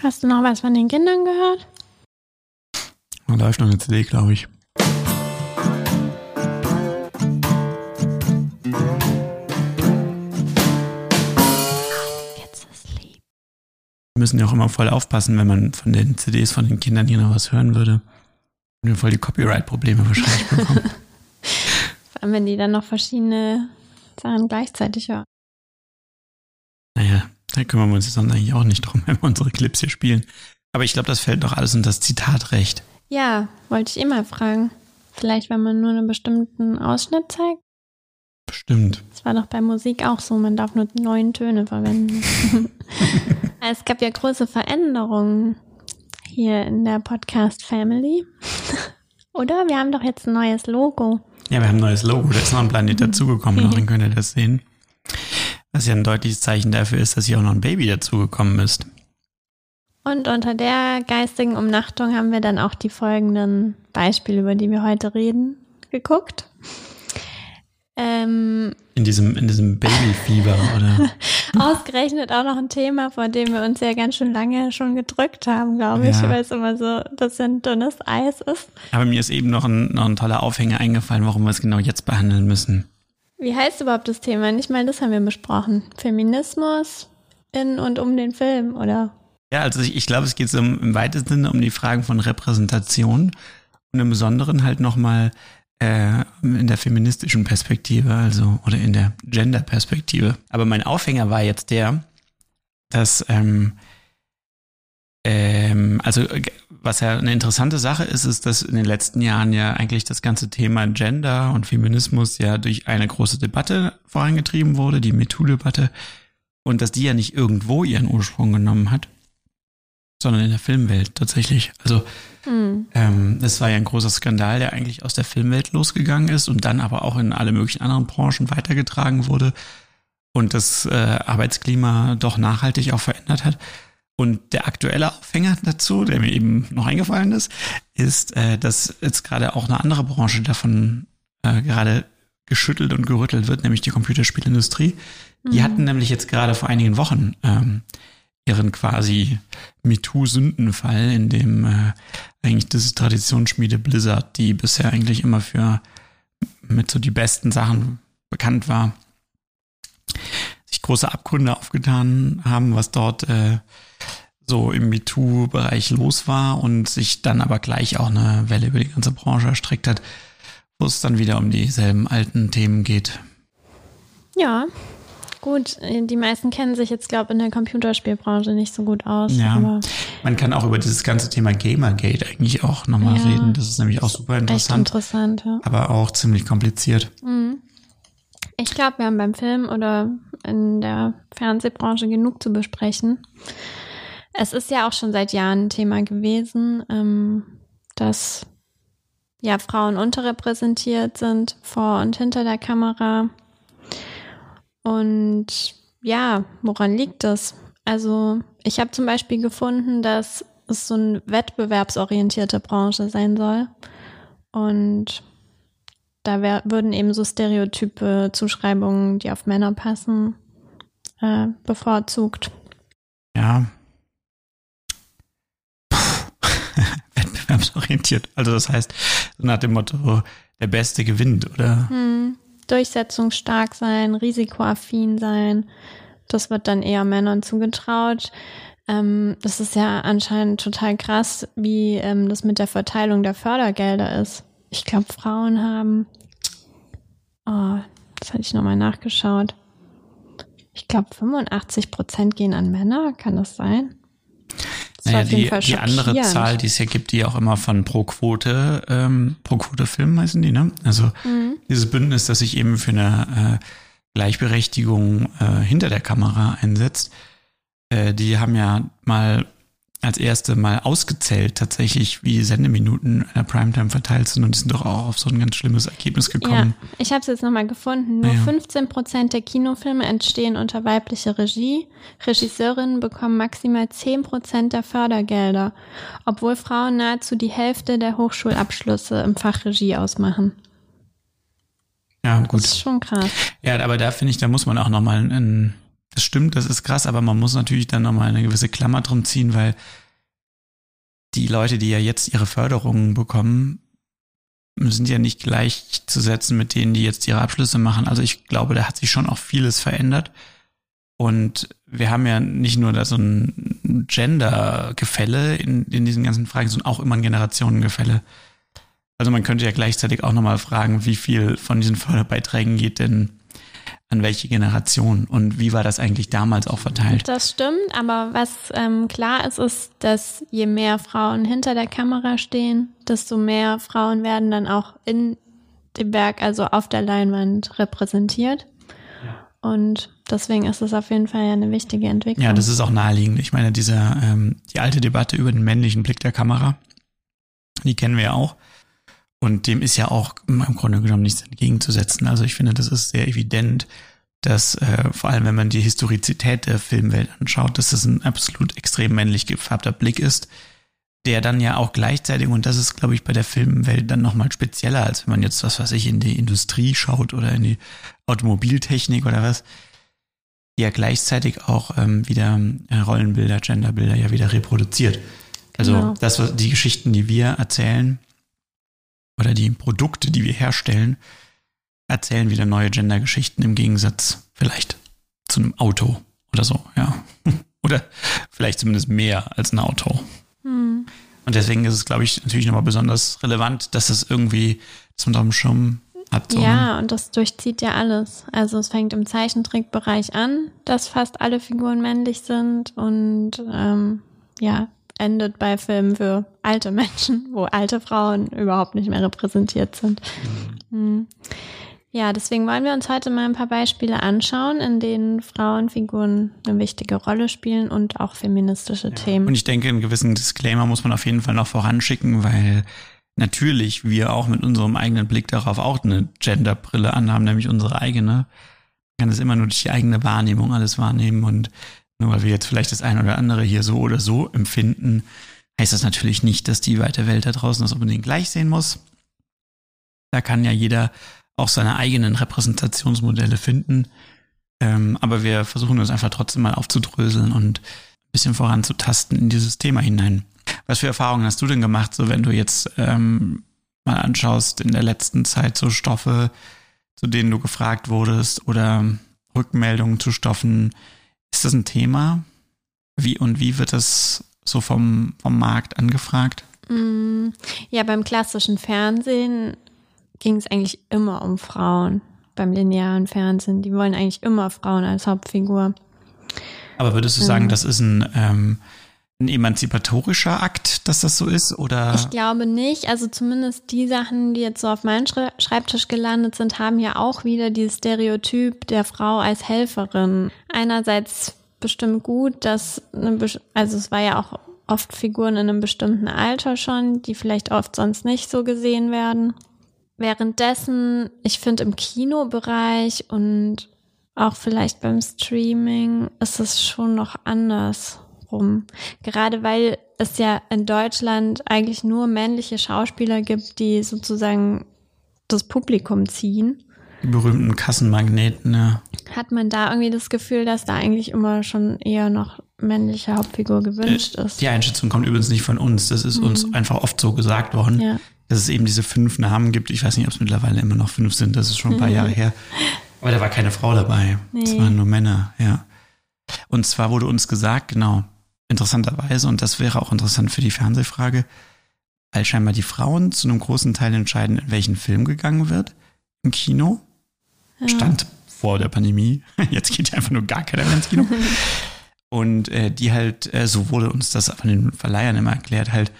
Hast du noch was von den Kindern gehört? Da läuft noch eine CD, glaube ich. Wir müssen ja auch immer voll aufpassen, wenn man von den CDs von den Kindern hier noch was hören würde. Und wir voll die Copyright-Probleme wahrscheinlich bekommen. Vor allem, wenn die dann noch verschiedene Sachen gleichzeitig hören. naja, da kümmern wir uns jetzt dann eigentlich auch nicht drum, wenn wir unsere Clips hier spielen. Aber ich glaube, das fällt doch alles unter das Zitatrecht. Ja, wollte ich immer fragen. Vielleicht, wenn man nur einen bestimmten Ausschnitt zeigt. Bestimmt. Das war doch bei Musik auch so, man darf nur neun Töne verwenden. es gab ja große Veränderungen hier in der Podcast Family. Oder? Wir haben doch jetzt ein neues Logo. Ja, wir haben ein neues Logo. Da ist noch ein Planet dazugekommen. Dann könnt ihr das sehen. Was ja ein deutliches Zeichen dafür ist, dass hier auch noch ein Baby dazugekommen ist. Und unter der geistigen Umnachtung haben wir dann auch die folgenden Beispiele, über die wir heute reden, geguckt. Ähm, In diesem, in diesem Babyfieber, oder? ausgerechnet auch noch ein Thema, vor dem wir uns ja ganz schön lange schon gedrückt haben, glaube ich, Ja. weil es immer so ein bisschen dünnes Eis ist. Aber mir ist eben noch ein, noch ein toller Aufhänger eingefallen, warum wir es genau jetzt behandeln müssen. Wie heißt überhaupt das Thema? Nicht mal das haben wir besprochen. Feminismus in und um den Film, oder? Ja, also ich, ich glaube, es geht so im, im weitesten Sinne um die Fragen von Repräsentation und im Besonderen halt nochmal äh, in der feministischen Perspektive, also oder in der Gender-Perspektive. Aber mein Aufhänger war jetzt der, dass ähm, ähm, also äh, was ja eine interessante Sache ist, ist, dass in den letzten Jahren ja eigentlich das ganze Thema Gender und Feminismus ja durch eine große Debatte vorangetrieben wurde, die MeToo-Debatte, und dass die ja nicht irgendwo ihren Ursprung genommen hat, sondern in der Filmwelt tatsächlich. Also Hm. ähm, das war ja ein großer Skandal, der eigentlich aus der Filmwelt losgegangen ist und dann aber auch in alle möglichen anderen Branchen weitergetragen wurde und das äh, Arbeitsklima doch nachhaltig auch verändert hat. Und der aktuelle Aufhänger dazu, der mir eben noch eingefallen ist, ist, äh, dass jetzt gerade auch eine andere Branche davon äh, gerade geschüttelt und gerüttelt wird, nämlich die Computerspielindustrie. Die hatten nämlich jetzt gerade vor einigen Wochen ähm, ihren quasi MeToo-Sündenfall, in dem äh, eigentlich das Traditionsschmiede Blizzard, die bisher eigentlich immer für mit so die besten Sachen bekannt war, sich große Abgründe aufgetan haben, was dort äh, so im MeToo-Bereich los war und sich dann aber gleich auch eine Welle über die ganze Branche erstreckt hat, wo es dann wieder um dieselben alten Themen geht. Ja, gut. Die meisten kennen sich jetzt, glaube ich, in der Computerspielbranche nicht so gut aus. Ja. Man kann auch über dieses ganze Thema Gamergate eigentlich auch nochmal Ja. reden. Das ist nämlich auch super interessant, interessant, ja. aber auch ziemlich kompliziert. Mhm. Ich glaube, wir haben beim Film oder in der Fernsehbranche genug zu besprechen. Es ist ja auch schon seit Jahren ein Thema gewesen, ähm, dass ja Frauen unterrepräsentiert sind vor und hinter der Kamera. Und ja, woran liegt das? Also ich habe zum Beispiel gefunden, dass es so eine wettbewerbsorientierte Branche sein soll. Und da wär, würden eben so stereotype Zuschreibungen, die auf Männer passen, äh, bevorzugt. Ja. Wettbewerbsorientiert. Also das heißt, nach dem Motto, der Beste gewinnt, oder? Hm. Durchsetzungsstark sein, risikoaffin sein, das wird dann eher Männern zugetraut. Ähm, das ist ja anscheinend total krass, wie ähm, das mit der Verteilung der Fördergelder ist. Ich glaube, Frauen haben, oh, das hatte ich nochmal nachgeschaut. Ich glaube, 85 Prozent gehen an Männer, kann das sein? Naja, die, die andere. Zahl, die es ja gibt, die auch immer von Pro Quote, ähm, Pro Quote Film heißen die, ne? Also Mhm. dieses Bündnis, das sich eben für eine äh, Gleichberechtigung äh, hinter der Kamera einsetzt, äh, die haben ja mal als erste mal ausgezählt tatsächlich, wie die Sendeminuten in der Primetime verteilt sind und die sind doch auch auf so ein ganz schlimmes Ergebnis Ja, gekommen. ich habe es jetzt nochmal gefunden. Nur ja. 15 Prozent der Kinofilme entstehen unter weiblicher Regie. Regisseurinnen bekommen maximal 10 Prozent der Fördergelder, obwohl Frauen nahezu die Hälfte der Hochschulabschlüsse im Fach Regie ausmachen. Ja, Das gut. ist schon krass. Ja, aber da finde ich, da muss man auch nochmal einen, das stimmt, das ist krass, aber man muss natürlich dann nochmal eine gewisse Klammer drum ziehen, weil die Leute, die ja jetzt ihre Förderungen bekommen, sind ja nicht gleichzusetzen mit denen, die jetzt ihre Abschlüsse machen. Also ich glaube, da hat sich schon auch vieles verändert. Und wir haben ja nicht nur da so ein Gender-Gefälle in, in diesen ganzen Fragen, sondern auch immer ein Generationengefälle. Also man könnte ja gleichzeitig auch nochmal fragen, wie viel von diesen Förderbeiträgen geht denn an welche Generation und wie war das eigentlich damals auch verteilt? Das stimmt, aber was ähm, klar ist, ist, dass je mehr Frauen hinter der Kamera stehen, desto mehr Frauen werden dann auch in dem Werk, also auf der Leinwand repräsentiert. Und deswegen ist es auf jeden Fall ja eine wichtige Entwicklung. Ja, das ist auch naheliegend. Ich meine, diese, ähm, die alte Debatte über den männlichen Blick der Kamera, die kennen wir ja auch. Und dem ist ja auch im Grunde genommen nichts entgegenzusetzen. Also ich finde, das ist sehr evident, dass äh, vor allem, wenn man die Historizität der Filmwelt anschaut, dass das ein absolut extrem männlich gefärbter Blick ist, der dann ja auch gleichzeitig, und das ist, glaube ich, bei der Filmwelt dann nochmal spezieller, als wenn man jetzt, was weiß ich, in die Industrie schaut oder in die Automobiltechnik oder was, ja gleichzeitig auch ähm, wieder äh, Rollenbilder, Genderbilder ja wieder reproduziert. Also genau. das, was die Geschichten, die wir erzählen, oder die Produkte, die wir herstellen, erzählen wieder neue Gendergeschichten im Gegensatz vielleicht zu einem Auto oder so, ja. oder vielleicht zumindest mehr als ein Auto. Hm. Und deswegen ist es, glaube ich, natürlich nochmal besonders relevant, dass es irgendwie zum Daumenschirm hat. So ja, und das durchzieht ja alles. Also es fängt im Zeichentrickbereich an, dass fast alle Figuren männlich sind und ähm, ja, endet bei Filmen für alte Menschen, wo alte Frauen überhaupt nicht mehr repräsentiert sind. Mhm. Ja, deswegen wollen wir uns heute mal ein paar Beispiele anschauen, in denen Frauenfiguren eine wichtige Rolle spielen und auch feministische ja. Themen. Und ich denke, einen gewissen Disclaimer muss man auf jeden Fall noch voranschicken, weil natürlich wir auch mit unserem eigenen Blick darauf auch eine Genderbrille anhaben, nämlich unsere eigene. Man kann es immer nur durch die eigene Wahrnehmung alles wahrnehmen und nur weil wir jetzt vielleicht das eine oder andere hier so oder so empfinden, heißt das natürlich nicht, dass die weite Welt da draußen das unbedingt gleich sehen muss. Da kann ja jeder auch seine eigenen Repräsentationsmodelle finden. Ähm, aber wir versuchen uns einfach trotzdem mal aufzudröseln und ein bisschen voranzutasten in dieses Thema hinein. Was für Erfahrungen hast du denn gemacht, so wenn du jetzt ähm, mal anschaust in der letzten Zeit so Stoffe, zu denen du gefragt wurdest oder Rückmeldungen zu Stoffen, ist das ein Thema? Wie und wie wird das so vom, vom Markt angefragt? Mm, ja, beim klassischen Fernsehen ging es eigentlich immer um Frauen. Beim linearen Fernsehen. Die wollen eigentlich immer Frauen als Hauptfigur. Aber würdest du sagen, ähm, das ist ein, ähm, ein emanzipatorischer Akt, dass das so ist? Oder? Ich glaube nicht. Also zumindest die Sachen, die jetzt so auf meinem Schreibtisch gelandet sind, haben ja auch wieder dieses Stereotyp der Frau als Helferin. Einerseits bestimmt gut, dass, eine, also es war ja auch oft Figuren in einem bestimmten Alter schon, die vielleicht oft sonst nicht so gesehen werden. Währenddessen, ich finde im Kinobereich und auch vielleicht beim Streaming ist es schon noch anders rum. Gerade weil es ja in Deutschland eigentlich nur männliche Schauspieler gibt, die sozusagen das Publikum ziehen. Die berühmten Kassenmagneten, ja. Hat man da irgendwie das Gefühl, dass da eigentlich immer schon eher noch männliche Hauptfigur gewünscht äh, ist? Die Einschätzung kommt übrigens nicht von uns. Das ist mhm. uns einfach oft so gesagt worden, ja. dass es eben diese fünf Namen gibt. Ich weiß nicht, ob es mittlerweile immer noch fünf sind. Das ist schon ein paar mhm. Jahre her. Aber da war keine Frau dabei. Nee. Es waren nur Männer, ja. Und zwar wurde uns gesagt, genau, interessanterweise, und das wäre auch interessant für die Fernsehfrage, weil scheinbar die Frauen zu einem großen Teil entscheiden, in welchen Film gegangen wird im Kino. Ja. Stand vor der Pandemie. Jetzt geht einfach nur gar keiner mehr ins Kino. und äh, die halt, äh, so wurde uns das von den Verleihern immer erklärt, halt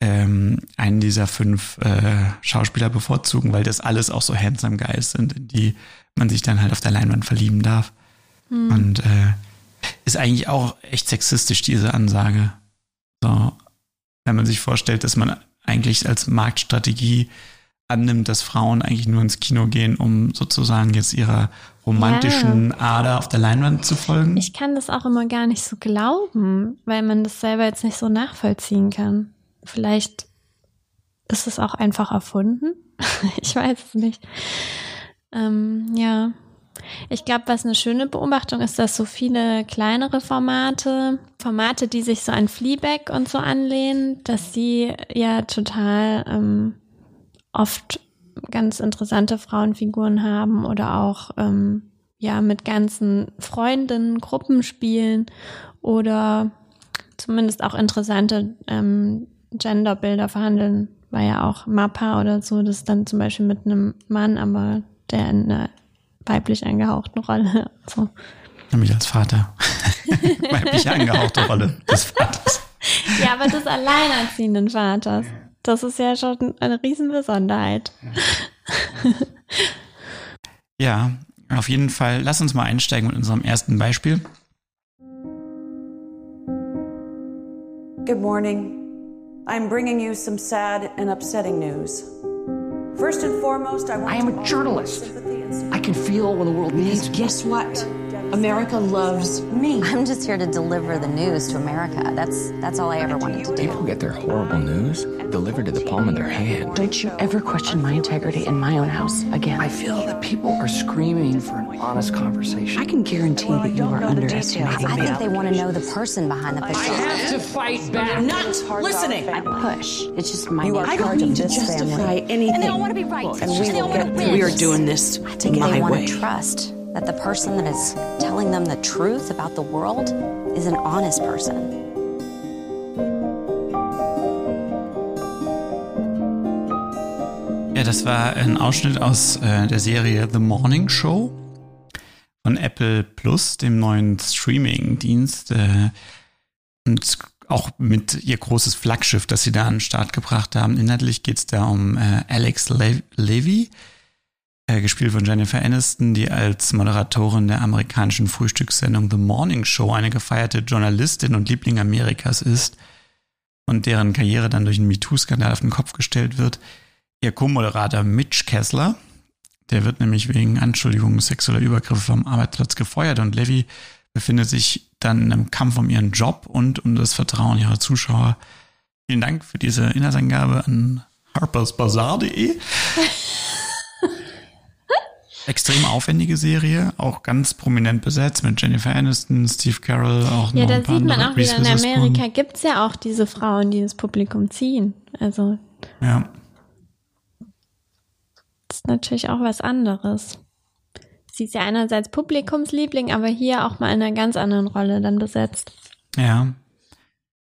ähm, einen dieser fünf äh, Schauspieler bevorzugen, weil das alles auch so handsome Guys sind, in die man sich dann halt auf der Leinwand verlieben darf. Hm. Und äh, ist eigentlich auch echt sexistisch, diese Ansage. So, wenn man sich vorstellt, dass man eigentlich als Marktstrategie annimmt, dass Frauen eigentlich nur ins Kino gehen, um sozusagen jetzt ihrer romantischen ja. Ader auf der Leinwand zu folgen. Ich kann das auch immer gar nicht so glauben, weil man das selber jetzt nicht so nachvollziehen kann. Vielleicht ist es auch einfach erfunden. ich weiß es nicht. Ähm, ja. Ich glaube, was eine schöne Beobachtung ist, dass so viele kleinere Formate, Formate, die sich so an Fleabag und so anlehnen, dass sie ja total ähm, oft ganz interessante Frauenfiguren haben oder auch ähm, ja mit ganzen Freundinnen Gruppen spielen oder zumindest auch interessante ähm, Genderbilder verhandeln. War ja auch Mappa oder so, das dann zum Beispiel mit einem Mann, aber der in einer weiblich angehauchten Rolle. So. Nämlich als Vater. weiblich angehauchte Rolle des Vaters. Ja, aber des alleinerziehenden Vaters. Das ist ja schon eine Riesenbesonderheit. Ja, auf jeden Fall. Lass uns mal einsteigen mit unserem ersten Beispiel. Good morning. I'm bringing you some sad and upsetting news. First and foremost, I want I am a journalist. I can feel when the world needs. Guess what? America loves me. I'm just here to deliver the news to America. That's that's all I ever wanted to do. People get their horrible news delivered to the palm of their hand. Don't you ever question my integrity in my own house again. I feel that people are screaming for an honest conversation. I can guarantee that you are underestimating I think they want to know the person behind the facade. to fight back. Not listening. I push. It's just my You are I of don't this justify family. anything. And they all want to be right. And we and they all want to win. We are doing this I think my they want way. to trust that the person that is telling them the truth about the world is an honest person. Ja, das war ein Ausschnitt aus äh, der Serie The Morning Show von Apple Plus, dem neuen Streaming-Dienst. Äh, und auch mit ihr großes Flaggschiff, das sie da an den Start gebracht haben. Inhaltlich geht es da um äh, Alex Le Levy, äh, gespielt von Jennifer Aniston, die als Moderatorin der amerikanischen Frühstückssendung The Morning Show eine gefeierte Journalistin und Liebling Amerikas ist und deren Karriere dann durch einen MeToo-Skandal auf den Kopf gestellt wird. Ihr Co-Moderator Mitch Kessler, der wird nämlich wegen Anschuldigungen sexueller Übergriffe vom Arbeitsplatz gefeuert und Levy befindet sich dann in einem Kampf um ihren Job und um das Vertrauen ihrer Zuschauer. Vielen Dank für diese Inhaltsangabe an harpersbazaar.de. Extrem aufwendige Serie, auch ganz prominent besetzt mit Jennifer Aniston, Steve Carroll, auch Ja, noch da sieht man auch wieder, in. Amerika gibt's ja auch diese Frauen, die das Publikum ziehen. Also Ja. das ist natürlich auch was anderes. Sie ist ja einerseits Publikumsliebling, aber hier auch mal in einer ganz anderen Rolle dann besetzt. Ja.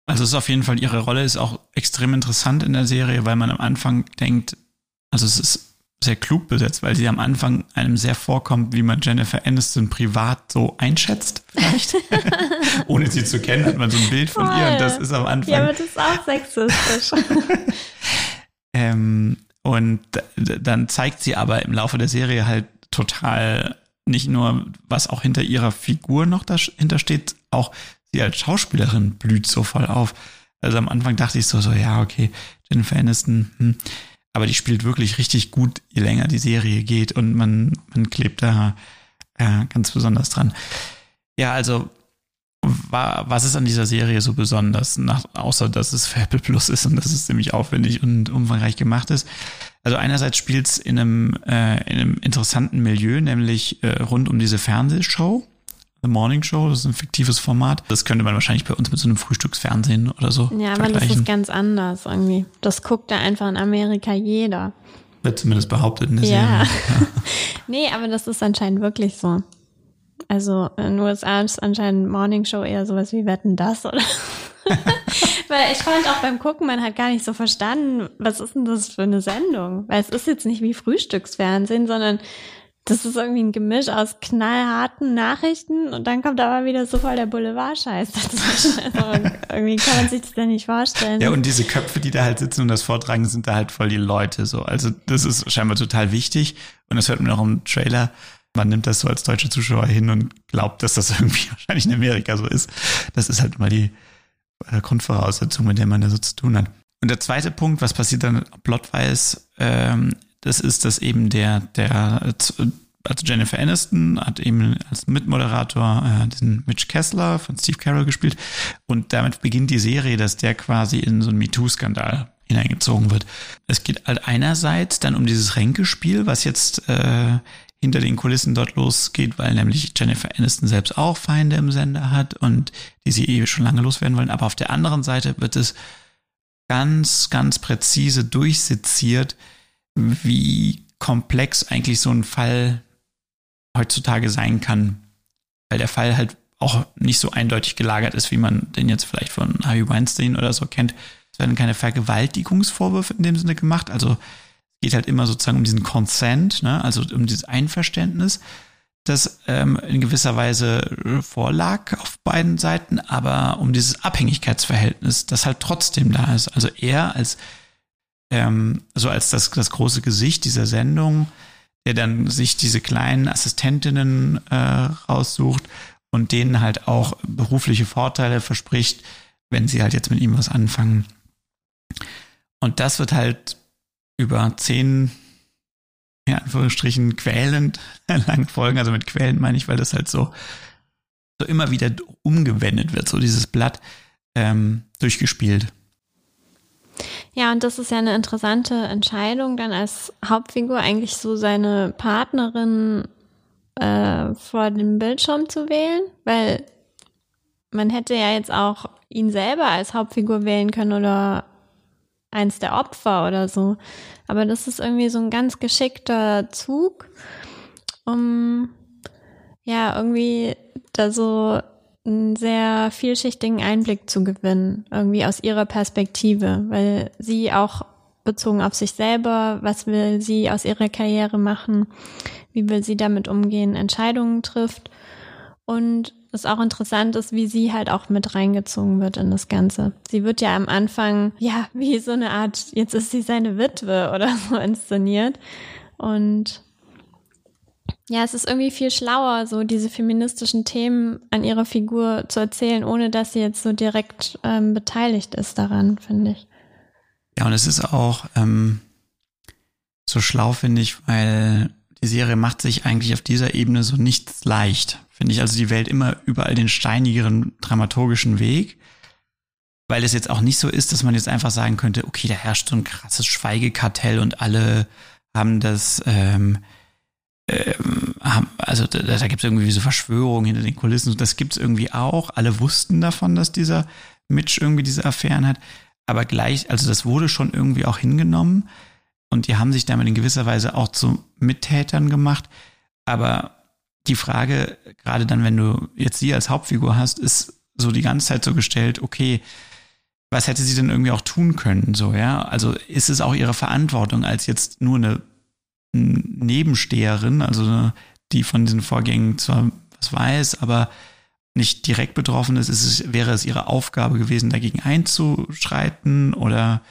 Also es ist auf jeden Fall, ihre Rolle ist auch extrem interessant in der Serie, weil man am Anfang denkt, also es ist sehr klug besetzt, weil sie am Anfang einem sehr vorkommt, wie man Jennifer Aniston privat so einschätzt, vielleicht. Ohne sie zu kennen, hat man so ein Bild von ihr und das ist am Anfang. Ja, aber das ist auch sexistisch. Ähm, und dann zeigt sie aber im Laufe der Serie halt total nicht nur, was auch hinter ihrer Figur noch dahinter steht, auch sie als Schauspielerin blüht so voll auf. Also am Anfang dachte ich so, so, ja, okay, Jennifer Aniston, hm. Aber die spielt wirklich richtig gut, je länger die Serie geht und man, man klebt da äh, ganz besonders dran. Ja, also wa- was ist an dieser Serie so besonders, nach, außer dass es für Apple Plus ist und dass es ziemlich aufwendig und umfangreich gemacht ist? Also einerseits spielt es in einem, äh, in einem interessanten Milieu, nämlich äh, rund um diese Fernsehshow, The Morning Show, das ist ein fiktives Format. Das könnte man wahrscheinlich bei uns mit so einem Frühstücksfernsehen oder so Ja, aber das ist ganz anders irgendwie. Das guckt da einfach in Amerika jeder. Wird zumindest behauptet in der Ja. Serie. Nee, aber das ist anscheinend wirklich so. Also in den USA ist anscheinend Morning Show eher sowas wie Wetten das oder. Weil ich fand auch beim Gucken, man hat gar nicht so verstanden, was ist denn das für eine Sendung? Weil es ist jetzt nicht wie Frühstücksfernsehen, sondern das ist irgendwie ein Gemisch aus knallharten Nachrichten und dann kommt aber wieder so voll der Boulevard-Scheiß dazwischen. Also irgendwie kann man sich das ja nicht vorstellen. Ja, und diese Köpfe, die da halt sitzen und das vortragen, sind da halt voll die Leute so. Also das ist scheinbar total wichtig und das hört man auch im Trailer. Man nimmt das so als deutsche Zuschauer hin und glaubt, dass das irgendwie wahrscheinlich in Amerika so ist. Das ist halt mal die äh, Grundvoraussetzung, mit der man da so zu tun hat. Und der zweite Punkt, was passiert dann plotwise, ähm, das ist, dass eben der, der, also Jennifer Aniston hat eben als Mitmoderator äh, diesen Mitch Kessler von Steve Carroll gespielt und damit beginnt die Serie, dass der quasi in so einen MeToo-Skandal hineingezogen wird. Es geht halt einerseits dann um dieses Ränkespiel, was jetzt äh, hinter den Kulissen dort losgeht, weil nämlich Jennifer Aniston selbst auch Feinde im Sender hat und die sie eh schon lange loswerden wollen. Aber auf der anderen Seite wird es ganz, ganz präzise durchsitziert, wie komplex eigentlich so ein Fall heutzutage sein kann. Weil der Fall halt auch nicht so eindeutig gelagert ist, wie man den jetzt vielleicht von Harvey Weinstein oder so kennt. Es werden keine Vergewaltigungsvorwürfe in dem Sinne gemacht. Also es geht halt immer sozusagen um diesen Consent, ne? also um dieses Einverständnis, das ähm, in gewisser Weise vorlag auf beiden Seiten, aber um dieses Abhängigkeitsverhältnis, das halt trotzdem da ist. Also er als ähm, so als das, das große Gesicht dieser Sendung, der dann sich diese kleinen Assistentinnen äh, raussucht und denen halt auch berufliche Vorteile verspricht, wenn sie halt jetzt mit ihm was anfangen. Und das wird halt über zehn, in Anführungsstrichen, quälend lange Folgen, also mit quälend meine ich, weil das halt so, so immer wieder umgewendet wird, so dieses Blatt ähm, durchgespielt. Ja, und das ist ja eine interessante Entscheidung, dann als Hauptfigur eigentlich so seine Partnerin äh, vor dem Bildschirm zu wählen, weil man hätte ja jetzt auch ihn selber als Hauptfigur wählen können oder eins der Opfer oder so. Aber das ist irgendwie so ein ganz geschickter Zug, um ja irgendwie da so einen sehr vielschichtigen Einblick zu gewinnen, irgendwie aus ihrer Perspektive, weil sie auch bezogen auf sich selber, was will sie aus ihrer Karriere machen, wie will sie damit umgehen, Entscheidungen trifft und es auch interessant ist, wie sie halt auch mit reingezogen wird in das Ganze. Sie wird ja am Anfang, ja, wie so eine Art, jetzt ist sie seine Witwe oder so inszeniert und ja, es ist irgendwie viel schlauer, so diese feministischen Themen an ihrer Figur zu erzählen, ohne dass sie jetzt so direkt ähm, beteiligt ist daran, finde ich. Ja, und es ist auch ähm, so schlau, finde ich, weil die Serie macht sich eigentlich auf dieser Ebene so nichts leicht. Finde ich also die Welt immer überall den steinigeren dramaturgischen Weg. Weil es jetzt auch nicht so ist, dass man jetzt einfach sagen könnte, okay, da herrscht so ein krasses Schweigekartell und alle haben das ähm, also da, da gibt es irgendwie so Verschwörungen hinter den Kulissen. Das gibt es irgendwie auch. Alle wussten davon, dass dieser Mitch irgendwie diese Affären hat. Aber gleich, also das wurde schon irgendwie auch hingenommen. Und die haben sich damit in gewisser Weise auch zu Mittätern gemacht. Aber die Frage, gerade dann, wenn du jetzt sie als Hauptfigur hast, ist so die ganze Zeit so gestellt, okay, was hätte sie denn irgendwie auch tun können, so, ja? Also ist es auch ihre Verantwortung als jetzt nur eine Nebensteherin, also die von diesen Vorgängen zwar was weiß, aber nicht direkt betroffen ist, ist es, wäre es ihre Aufgabe gewesen, dagegen einzuschreiten oder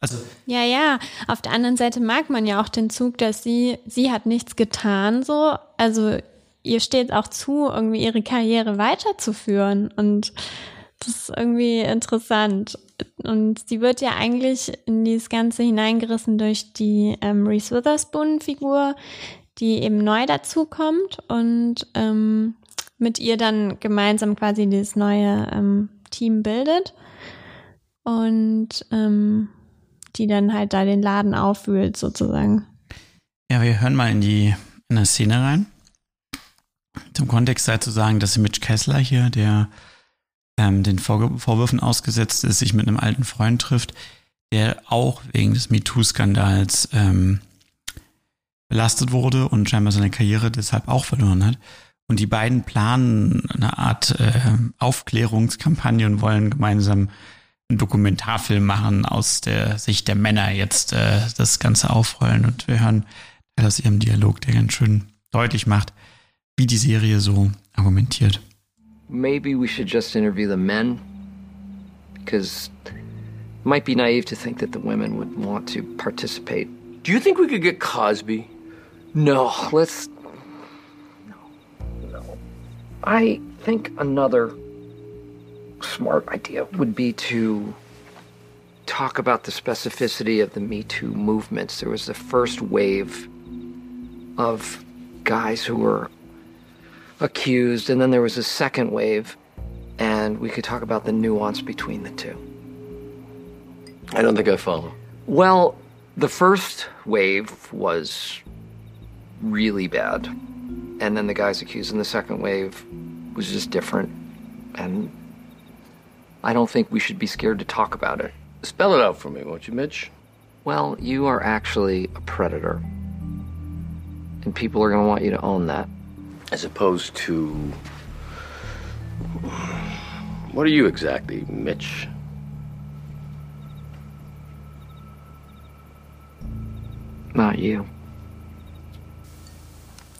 also ja, ja. Auf der anderen Seite mag man ja auch den Zug, dass sie, sie hat nichts getan, so. Also ihr steht auch zu, irgendwie ihre Karriere weiterzuführen. Und das ist irgendwie interessant. Und sie wird ja eigentlich in dieses Ganze hineingerissen durch die ähm, Reese Witherspoon-Figur, die eben neu dazukommt und ähm, mit ihr dann gemeinsam quasi dieses neue ähm, Team bildet. Und ähm, die dann halt da den Laden aufwühlt, sozusagen. Ja, wir hören mal in die in eine Szene rein. Zum Kontext sei zu sagen, dass Mitch Kessler hier, der ähm, den Vor Vorwürfen ausgesetzt ist, sich mit einem alten Freund trifft, der auch wegen des MeToo-Skandals ähm, belastet wurde und scheinbar seine Karriere deshalb auch verloren hat. Und die beiden planen eine Art äh, Aufklärungskampagne und wollen gemeinsam einen Dokumentarfilm machen aus der Sicht der Männer jetzt äh, das Ganze aufrollen. Und wir hören aus ihrem Dialog, der ganz schön deutlich macht, wie die Serie so argumentiert. Maybe we should just interview the men. Because it might be naive to think that the women would want to participate. Do you think we could get Cosby? No, let's. No. No. I think another smart idea would be to talk about the specificity of the Me Too movements. There was the first wave of guys who were accused, and then there was a second wave, and we could talk about the nuance between the two. I don't think I follow. Well, the first wave was really bad. And then the guys accused in the second wave was just different. And I don't think we should be scared to talk about it. Spell it out for me, won't you, Mitch? Well, you are actually a predator. And people are going to want you to own that. As opposed to. What are you exactly, Mitch? Not you.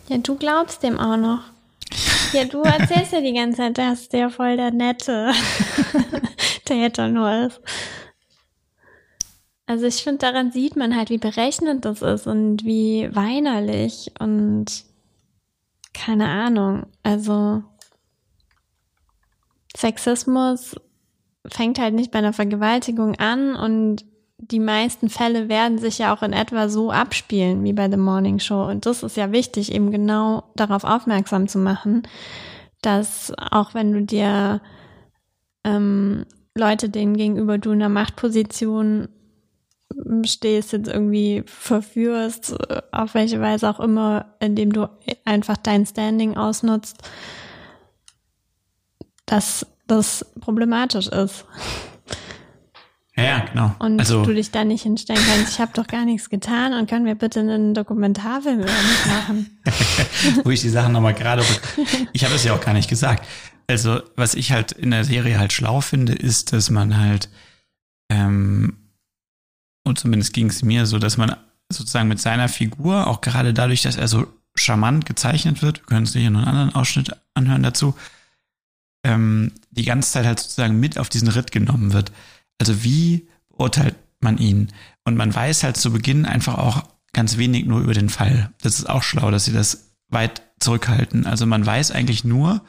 Ja, du glaubst dem auch noch. Ja, du erzählst ja die ganze Zeit, dass der voll der Nette Täter nur ist. Also ich finde, daran sieht man halt, wie berechnet das ist und wie weinerlich und keine Ahnung. Also Sexismus fängt halt nicht bei einer Vergewaltigung an und die meisten Fälle werden sich ja auch in etwa so abspielen wie bei The Morning Show. Und das ist ja wichtig, eben genau darauf aufmerksam zu machen, dass auch wenn du dir ähm, Leute, denen gegenüber du in einer Machtposition stehst, jetzt irgendwie verführst, auf welche Weise auch immer, indem du einfach dein Standing ausnutzt, dass das problematisch ist. Ja, genau. Und also, du dich da nicht hinstellen kannst, ich habe doch gar nichts getan und können wir bitte einen Dokumentarfilm über mich machen. wo ich die Sachen nochmal gerade. Ich habe es ja auch gar nicht gesagt. Also, was ich halt in der Serie halt schlau finde, ist, dass man halt, ähm, und zumindest ging es mir so, dass man sozusagen mit seiner Figur, auch gerade dadurch, dass er so charmant gezeichnet wird, wir können uns hier noch einen anderen Ausschnitt anhören dazu, ähm, die ganze Zeit halt sozusagen mit auf diesen Ritt genommen wird. Also wie beurteilt man ihn? Und man weiß halt zu Beginn einfach auch ganz wenig nur über den Fall. Das ist auch schlau, dass sie das weit zurückhalten. Also man weiß eigentlich nur,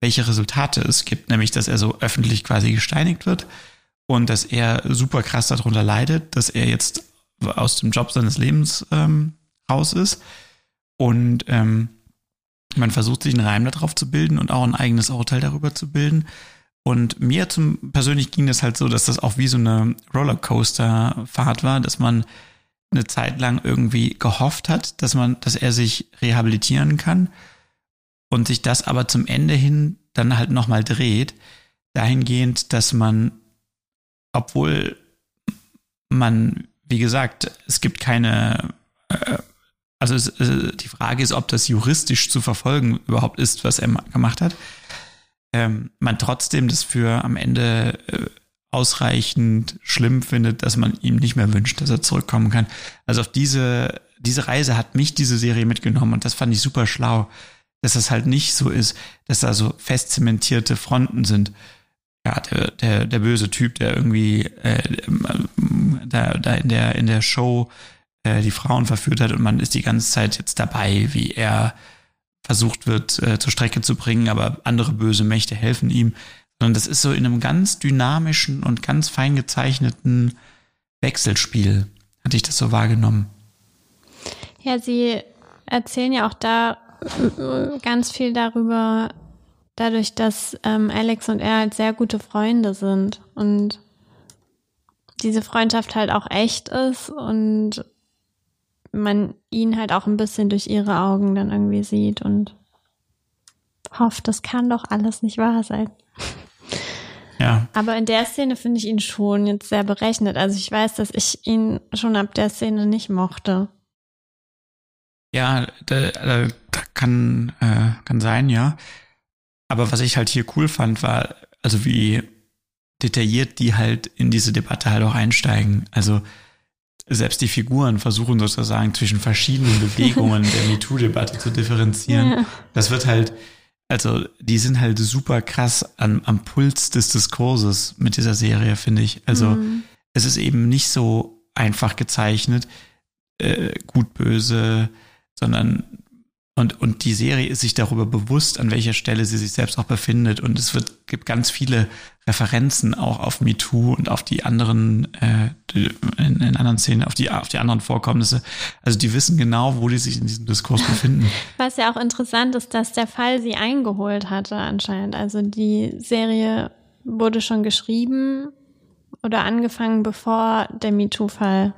welche Resultate es gibt, nämlich dass er so öffentlich quasi gesteinigt wird und dass er super krass darunter leidet, dass er jetzt aus dem Job seines Lebens ähm, raus ist. Und ähm, man versucht sich einen Reim darauf zu bilden und auch ein eigenes Urteil darüber zu bilden. Und mir zum persönlich ging das halt so, dass das auch wie so eine Rollercoaster-Fahrt war, dass man eine Zeit lang irgendwie gehofft hat, dass man, dass er sich rehabilitieren kann und sich das aber zum Ende hin dann halt nochmal dreht, dahingehend, dass man, obwohl man, wie gesagt, es gibt keine, äh, also es, äh, die Frage ist, ob das juristisch zu verfolgen überhaupt ist, was er gemacht hat ähm, man trotzdem das für am Ende äh, ausreichend schlimm findet, dass man ihm nicht mehr wünscht, dass er zurückkommen kann. Also auf diese, diese Reise hat mich diese Serie mitgenommen und das fand ich super schlau, dass das halt nicht so ist, dass da so fest zementierte Fronten sind. Ja, der, der, der böse Typ, der irgendwie äh, da, da in der in der Show äh, die Frauen verführt hat und man ist die ganze Zeit jetzt dabei, wie er versucht wird äh, zur Strecke zu bringen, aber andere böse Mächte helfen ihm, sondern das ist so in einem ganz dynamischen und ganz fein gezeichneten Wechselspiel, hatte ich das so wahrgenommen. Ja, sie erzählen ja auch da äh, ganz viel darüber, dadurch, dass ähm, Alex und er halt sehr gute Freunde sind und diese Freundschaft halt auch echt ist und man ihn halt auch ein bisschen durch ihre Augen dann irgendwie sieht und hofft, das kann doch alles nicht wahr sein. Ja. Aber in der Szene finde ich ihn schon jetzt sehr berechnet. Also ich weiß, dass ich ihn schon ab der Szene nicht mochte. Ja, da, da, kann, äh, kann sein, ja. Aber was ich halt hier cool fand, war, also wie detailliert die halt in diese Debatte halt auch einsteigen. Also selbst die Figuren versuchen sozusagen zwischen verschiedenen Bewegungen der MeToo-Debatte zu differenzieren. Ja. Das wird halt, also die sind halt super krass an, am Puls des Diskurses mit dieser Serie, finde ich. Also mhm. es ist eben nicht so einfach gezeichnet, äh, gut, böse, sondern und, und die Serie ist sich darüber bewusst, an welcher Stelle sie sich selbst auch befindet. Und es wird, gibt ganz viele Referenzen auch auf MeToo und auf die anderen, äh, in, in anderen Szenen, auf die, auf die anderen Vorkommnisse. Also die wissen genau, wo die sich in diesem Diskurs befinden. Was ja auch interessant ist, dass der Fall sie eingeholt hatte anscheinend. Also die Serie wurde schon geschrieben oder angefangen, bevor der MeToo-Fall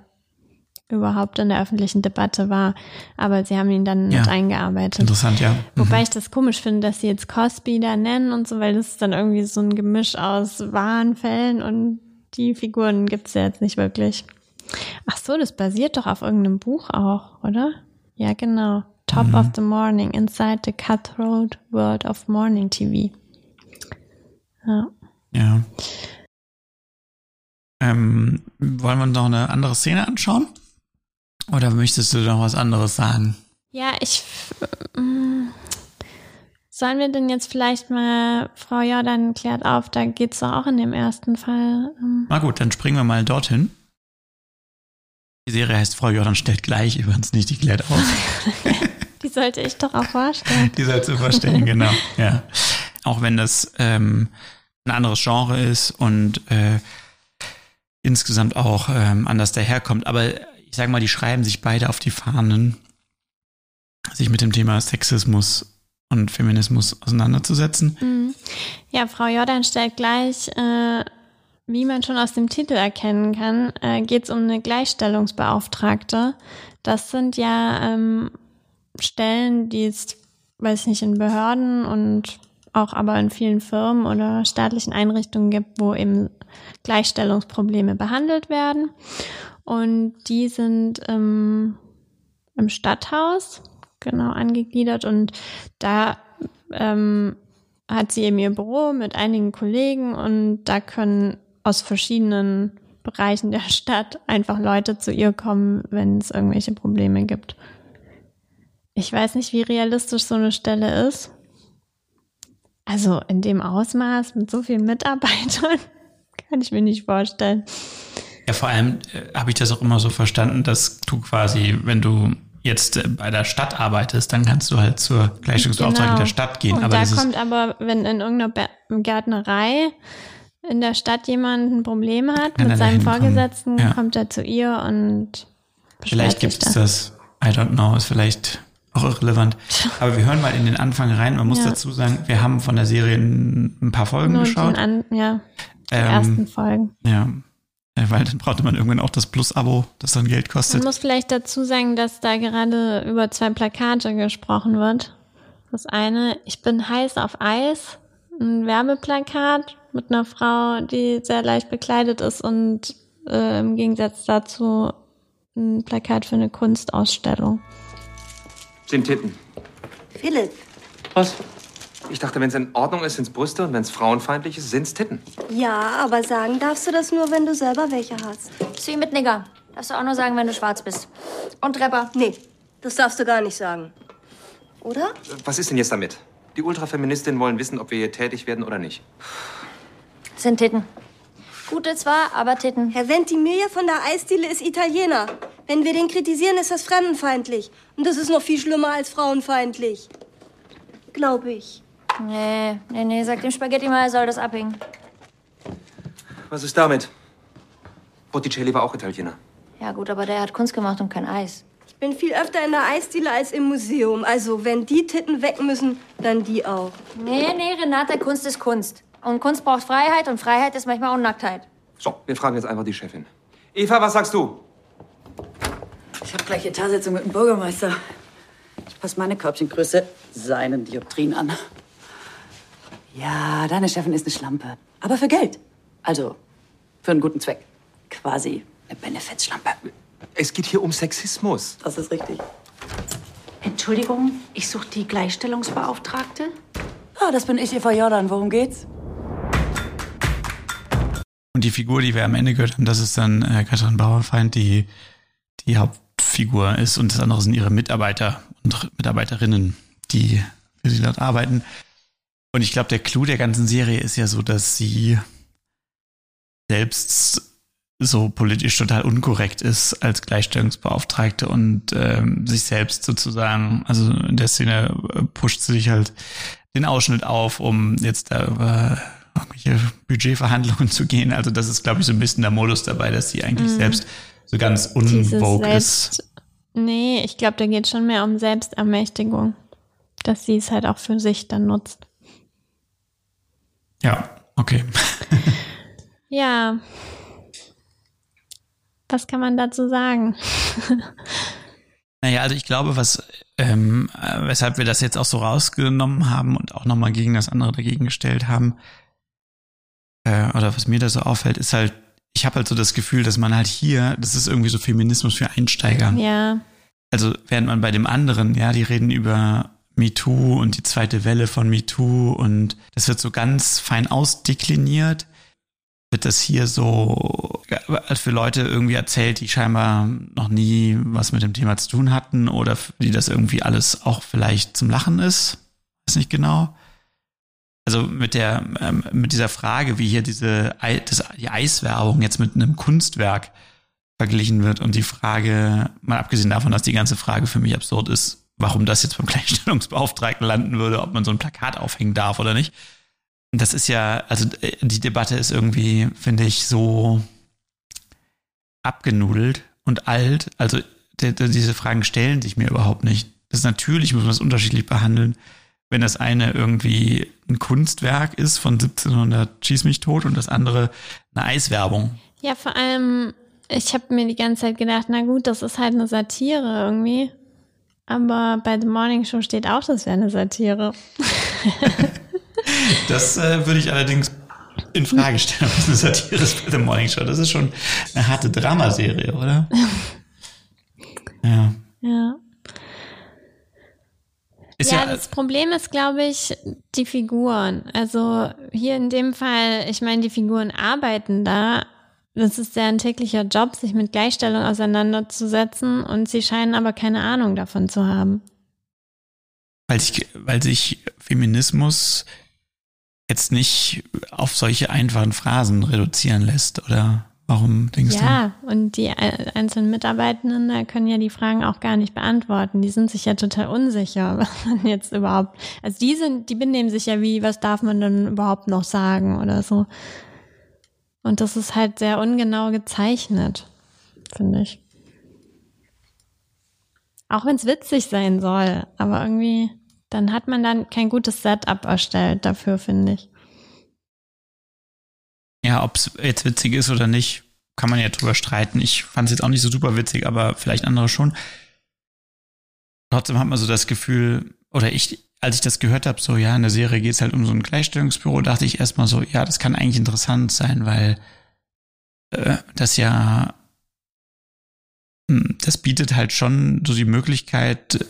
überhaupt in der öffentlichen Debatte war. Aber sie haben ihn dann Ja. mit eingearbeitet. Interessant, ja. Wobei ich das komisch finde, dass sie jetzt Cosby da nennen und so, weil das ist dann irgendwie so ein Gemisch aus wahren Fällen und die Figuren gibt's ja jetzt nicht wirklich. Ach so, das basiert doch auf irgendeinem Buch auch, oder? Ja, genau. Top of the Morning, Inside the Cutthroat World of Morning TV. Ja. Ja. Ähm, wollen wir uns noch eine andere Szene anschauen? Oder möchtest du noch was anderes sagen? Ja, ich. mm, Sollen wir denn jetzt vielleicht mal, Frau Jordan klärt auf, da geht's doch auch in dem ersten Fall. ähm, Na gut, dann springen wir mal dorthin. Die Serie heißt Frau Jordan stellt gleich, übrigens nicht, die klärt auf. Die sollte ich doch auch vorstellen. Die soll zu verstehen, genau. Ja. Auch wenn das ähm, ein anderes Genre ist und äh, insgesamt auch ähm, anders daherkommt. Aber ich sage mal, die schreiben sich beide auf die Fahnen, sich mit dem Thema Sexismus und Feminismus auseinanderzusetzen. Mhm. Ja, Frau Jordan stellt gleich, äh, wie man schon aus dem Titel erkennen kann, äh, geht es um eine Gleichstellungsbeauftragte. Das sind ja ähm, Stellen, die es, weiß ich nicht, in Behörden und auch aber in vielen Firmen oder staatlichen Einrichtungen gibt, wo eben Gleichstellungsprobleme behandelt werden. Und die sind ähm, im Stadthaus genau angegliedert und da ähm, hat sie eben ihr Büro mit einigen Kollegen und da können aus verschiedenen Bereichen der Stadt einfach Leute zu ihr kommen, wenn es irgendwelche Probleme gibt. Ich weiß nicht, wie realistisch so eine Stelle ist. Also in dem Ausmaß mit so vielen Mitarbeitern kann ich mir nicht vorstellen. Ja, vor allem äh, habe ich das auch immer so verstanden, dass du quasi, wenn du jetzt äh, bei der Stadt arbeitest, dann kannst du halt zur Gleichstellungsbeauftragten der Stadt gehen. Genau. Und aber da das kommt aber, wenn in irgendeiner Gärtnerei in der Stadt jemand ein Problem hat mit seinem. Vorgesetzten, Ja. kommt er zu ihr und vielleicht gibt es das. I don't know, ist vielleicht auch irrelevant. Aber wir hören mal in den Anfang rein. Man muss Ja. dazu sagen, wir haben von der Serie ein, paar Folgen Nur geschaut. an, ja, die Ähm, ersten Folgen. Ja. Äh, Weil dann brauchte man irgendwann auch das Plus-Abo, das dann Geld Man kostet. muss vielleicht dazu sagen, dass da gerade über zwei Plakate gesprochen wird. Das eine, ich bin heiß auf Eis, ein Werbeplakat mit einer Frau, die sehr leicht bekleidet ist und äh, im Gegensatz dazu ein Plakat für eine Kunstausstellung. Sind Titten. Philipp. Was? Ich dachte, wenn es in Ordnung ist, sind's Brüste und wenn es frauenfeindlich ist, sind's Titten. Ja, aber sagen darfst du das nur, wenn du selber welche hast. Ist wie mit Nigger. Darfst du auch nur sagen, wenn du schwarz bist. Und Rapper. Nee, das darfst du gar nicht sagen. Oder? Was ist denn jetzt damit? Die Ultrafeministinnen wollen wissen, ob wir hier tätig werden oder nicht. Sind Titten. Gute zwar, aber Titten. Herr Ventimiglia von der Eisdiele ist Italiener. Wenn wir den kritisieren, ist das fremdenfeindlich. Und das ist noch viel schlimmer als frauenfeindlich. Glaube ich. Nee, nee, nee, sag dem Spaghetti mal, er soll das abhängen. Was ist damit? Botticelli war auch Italiener. Ja gut, aber der hat Kunst gemacht und kein Eis. Ich bin viel öfter in der Eisdiele als im Museum. Also, wenn die Titten weg müssen, dann die auch. Nee, nee, Renate, Kunst ist Kunst. Und Kunst braucht Freiheit und Freiheit ist manchmal Unnacktheit. So, wir fragen jetzt einfach die Chefin. Eva, was sagst du? Ich habe gleich Etatssitzung mit dem Bürgermeister. Ich passe meine Körbchengröße seinen Dioptrien an. Ja, deine Chefin ist eine Schlampe. Aber für Geld. Also, für einen guten Zweck. Quasi eine Benefizschlampe. Es geht hier um Sexismus. Das ist richtig. Entschuldigung, ich suche die Gleichstellungsbeauftragte. Ah, das bin ich, Eva Jordan. Worum geht's? Und die Figur, die wir am Ende gehört haben, das ist dann äh, Katrin Bauerfeind, die die Hauptfigur ist und das andere sind ihre Mitarbeiter und Mitarbeiterinnen, die für sie dort arbeiten. Und ich glaube, der Clou der ganzen Serie ist ja so, dass sie selbst so politisch total unkorrekt ist als Gleichstellungsbeauftragte und ähm, sich selbst sozusagen, also in der Szene äh, pusht sie sich halt den Ausschnitt auf, um jetzt da über irgendwelche Budgetverhandlungen zu gehen. Also das ist, glaube ich, so ein bisschen der Modus dabei, dass sie eigentlich Mhm. selbst so ganz unvogue ist. Nee, ich glaube, da geht schon mehr um Selbstermächtigung. Dass sie es halt auch für sich dann nutzt. Ja, okay. Ja. Was kann man dazu sagen? Naja, also ich glaube, was, ähm, äh, weshalb wir das jetzt auch so rausgenommen haben und auch nochmal gegen das andere dagegen gestellt haben, äh, oder was mir da so auffällt, ist halt, ich habe halt so das Gefühl, dass man halt hier, das ist irgendwie so Feminismus für Einsteiger. Ja. Also während man bei dem anderen, ja, die reden über MeToo und die zweite Welle von MeToo und das wird so ganz fein ausdekliniert, wird das hier so für Leute irgendwie erzählt, die scheinbar noch nie was mit dem Thema zu tun hatten oder die das irgendwie alles auch vielleicht zum Lachen ist. Weiß nicht genau. Also mit der, ähm, mit dieser Frage, wie hier diese, die Eiswerbung jetzt mit einem Kunstwerk verglichen wird und die Frage, mal abgesehen davon, dass die ganze Frage für mich absurd ist, warum das jetzt beim Gleichstellungsbeauftragten landen würde, ob man so ein Plakat aufhängen darf oder nicht. Das ist ja, also äh, die Debatte ist irgendwie, finde ich, so abgenudelt und alt. Also die, die, diese Fragen stellen sich mir überhaupt nicht. Das ist natürlich, muss man es unterschiedlich behandeln. Wenn das eine irgendwie ein Kunstwerk ist von 1700 Schieß mich tot und das andere eine Eiswerbung. Ja, vor allem, ich habe mir die ganze Zeit gedacht, na gut, das ist halt eine Satire irgendwie. Aber bei The Morning Show steht auch, das wäre eine Satire. das äh, würde ich allerdings in Frage stellen, das eine Satire ist bei The Morning Show. Das ist schon eine harte Dramaserie, oder? Ja. Ja. Ist ja, ja, das Problem ist, glaube ich, die Figuren. Also hier in dem Fall, ich meine, die Figuren arbeiten da. Das ist deren täglicher Job, sich mit Gleichstellung auseinanderzusetzen und sie scheinen aber keine Ahnung davon zu haben. Weil sich, weil sich Feminismus jetzt nicht auf solche einfachen Phrasen reduzieren lässt, oder warum denkst ja, du? Ja, und die einzelnen Mitarbeitenden da können ja die Fragen auch gar nicht beantworten. Die sind sich ja total unsicher, was man jetzt überhaupt, also die sind, die benehmen sich ja wie, was darf man denn überhaupt noch sagen oder so. Und das ist halt sehr ungenau gezeichnet, finde ich. Auch wenn es witzig sein soll, aber irgendwie dann hat man dann kein gutes Setup erstellt dafür, finde ich. Ja, ob es jetzt witzig ist oder nicht, kann man ja drüber streiten. Ich fand es jetzt auch nicht so super witzig, aber vielleicht andere schon. Trotzdem hat man so das Gefühl, oder ich, als ich das gehört habe, so ja, in der Serie geht es halt um so ein Gleichstellungsbüro, dachte ich erstmal so, ja, das kann eigentlich interessant sein, weil äh, das ja, hm, das bietet halt schon so die Möglichkeit,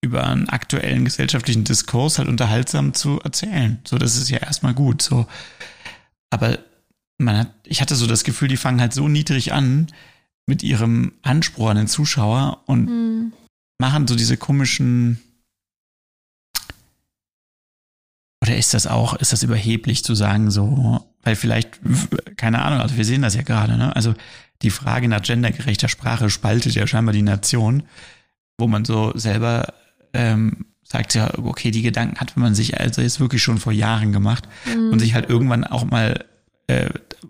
über einen aktuellen gesellschaftlichen Diskurs halt unterhaltsam zu erzählen. So, das ist ja erstmal gut. So, aber man hat, ich hatte so das Gefühl, die fangen halt so niedrig an mit ihrem Anspruch an den Zuschauer und mhm. machen so diese komischen. Oder ist das auch, ist das überheblich zu sagen, so, weil vielleicht, keine Ahnung, also wir sehen das ja gerade, ne? Also die Frage nach gendergerechter Sprache spaltet ja scheinbar die Nation, wo man so selber ähm, sagt ja, okay, die Gedanken hat man sich also jetzt wirklich schon vor Jahren gemacht mhm. und sich halt irgendwann auch mal äh,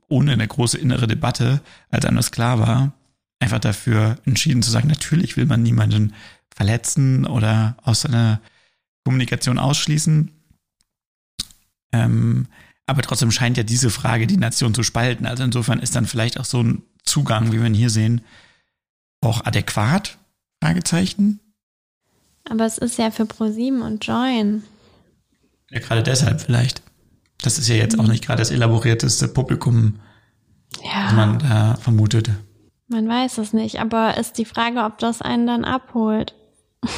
ohne eine große innere Debatte, als einem das klar war, einfach dafür entschieden zu sagen, natürlich will man niemanden verletzen oder aus seiner Kommunikation ausschließen. Ähm, aber trotzdem scheint ja diese Frage die Nation zu spalten. Also insofern ist dann vielleicht auch so ein Zugang, wie wir ihn hier sehen, auch adäquat? Fragezeichen. Aber es ist ja für ProSieben und Join. Ja, gerade deshalb vielleicht. Das ist ja jetzt auch nicht gerade das elaborierteste Publikum, ja. das man da vermutet. Man weiß es nicht, aber ist die Frage, ob das einen dann abholt.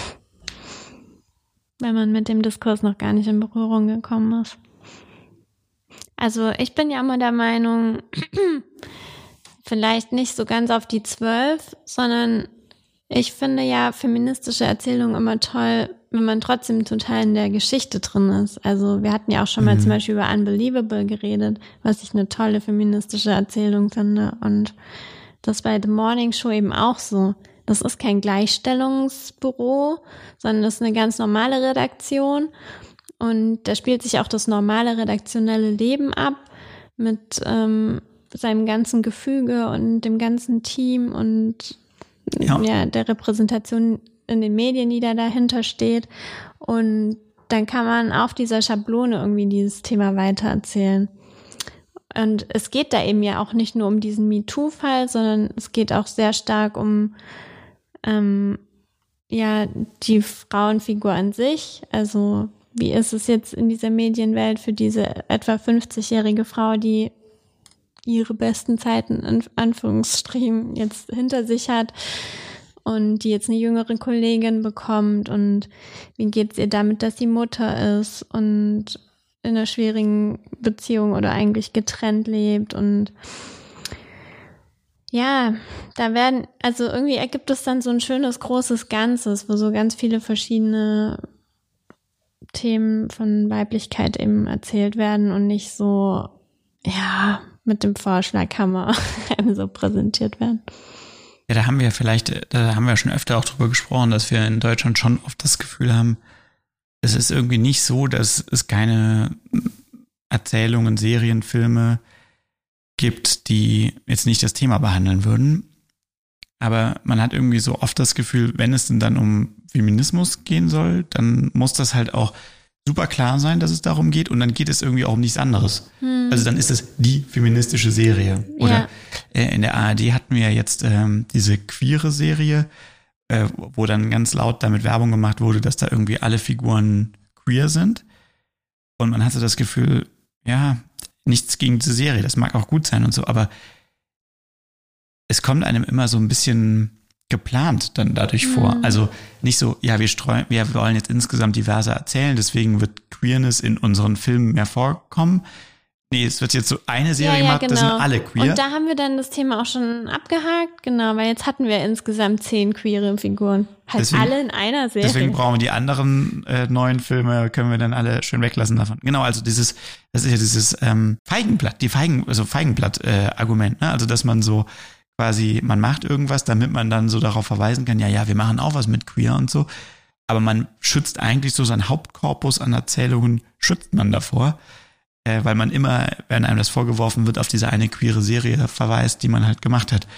Wenn man mit dem Diskurs noch gar nicht in Berührung gekommen ist. Also ich bin ja immer der Meinung, vielleicht nicht so ganz auf die zwölf, sondern ich finde ja feministische Erzählungen immer toll, wenn man trotzdem total in der Geschichte drin ist. Also wir hatten ja auch schon mal mhm. zum Beispiel über Unbelievable geredet, was ich eine tolle feministische Erzählung finde. Und das bei The Morning Show eben auch so. Das ist kein Gleichstellungsbüro, sondern das ist eine ganz normale Redaktion. Und da spielt sich auch das normale redaktionelle Leben ab mit ähm, seinem ganzen Gefüge und dem ganzen Team und ja. ja, der Repräsentation in den Medien, die da dahinter steht. Und dann kann man auf dieser Schablone irgendwie dieses Thema weitererzählen. Und es geht da eben ja auch nicht nur um diesen MeToo-Fall, sondern es geht auch sehr stark um ähm, ja die Frauenfigur an sich. Also wie ist es jetzt in dieser Medienwelt für diese etwa 50-jährige Frau, die ihre besten Zeiten in Anführungsstrichen jetzt hinter sich hat und die jetzt eine jüngere Kollegin bekommt? Und wie geht es ihr damit, dass sie Mutter ist und in einer schwierigen Beziehung oder eigentlich getrennt lebt? Und ja, da werden, also irgendwie ergibt es dann so ein schönes großes Ganzes, wo so ganz viele verschiedene Themen von Weiblichkeit eben erzählt werden und nicht so, ja, mit dem Vorschlaghammer so präsentiert werden. Ja, da haben wir vielleicht, da haben wir schon öfter auch drüber gesprochen, dass wir in Deutschland schon oft das Gefühl haben, es ist irgendwie nicht so, dass es keine Erzählungen, Serien, Filme gibt, die jetzt nicht das Thema behandeln würden. Aber man hat irgendwie so oft das Gefühl, wenn es denn dann um Feminismus gehen soll, dann muss das halt auch super klar sein, dass es darum geht und dann geht es irgendwie auch um nichts anderes. Hm. Also dann ist es die feministische Serie. Oder ja. äh, in der ARD hatten wir jetzt ähm, diese queere Serie, äh, wo dann ganz laut damit Werbung gemacht wurde, dass da irgendwie alle Figuren queer sind. Und man hatte das Gefühl, ja, nichts gegen diese Serie, das mag auch gut sein und so, aber es kommt einem immer so ein bisschen geplant dann dadurch mhm. vor. Also nicht so, ja, wir streuen, wir wollen jetzt insgesamt diverser erzählen, deswegen wird Queerness in unseren Filmen mehr vorkommen. Nee, es wird jetzt so eine Serie ja, ja, gemacht, genau. das sind alle queer. Und da haben wir dann das Thema auch schon abgehakt, genau, weil jetzt hatten wir insgesamt zehn queere Figuren. Halt deswegen, alle in einer Serie. Deswegen brauchen wir die anderen äh, neuen Filme, können wir dann alle schön weglassen davon. Genau, also dieses, das ist ja dieses ähm, Feigenblatt, die Feigen, also Feigenblatt-Argument, äh, ne? Also dass man so quasi, man macht irgendwas, damit man dann so darauf verweisen kann, ja, ja, wir machen auch was mit Queer und so. Aber man schützt eigentlich so seinen Hauptkorpus an Erzählungen, schützt man davor, äh, weil man immer, wenn einem das vorgeworfen wird, auf diese eine queere Serie verweist, die man halt gemacht hat.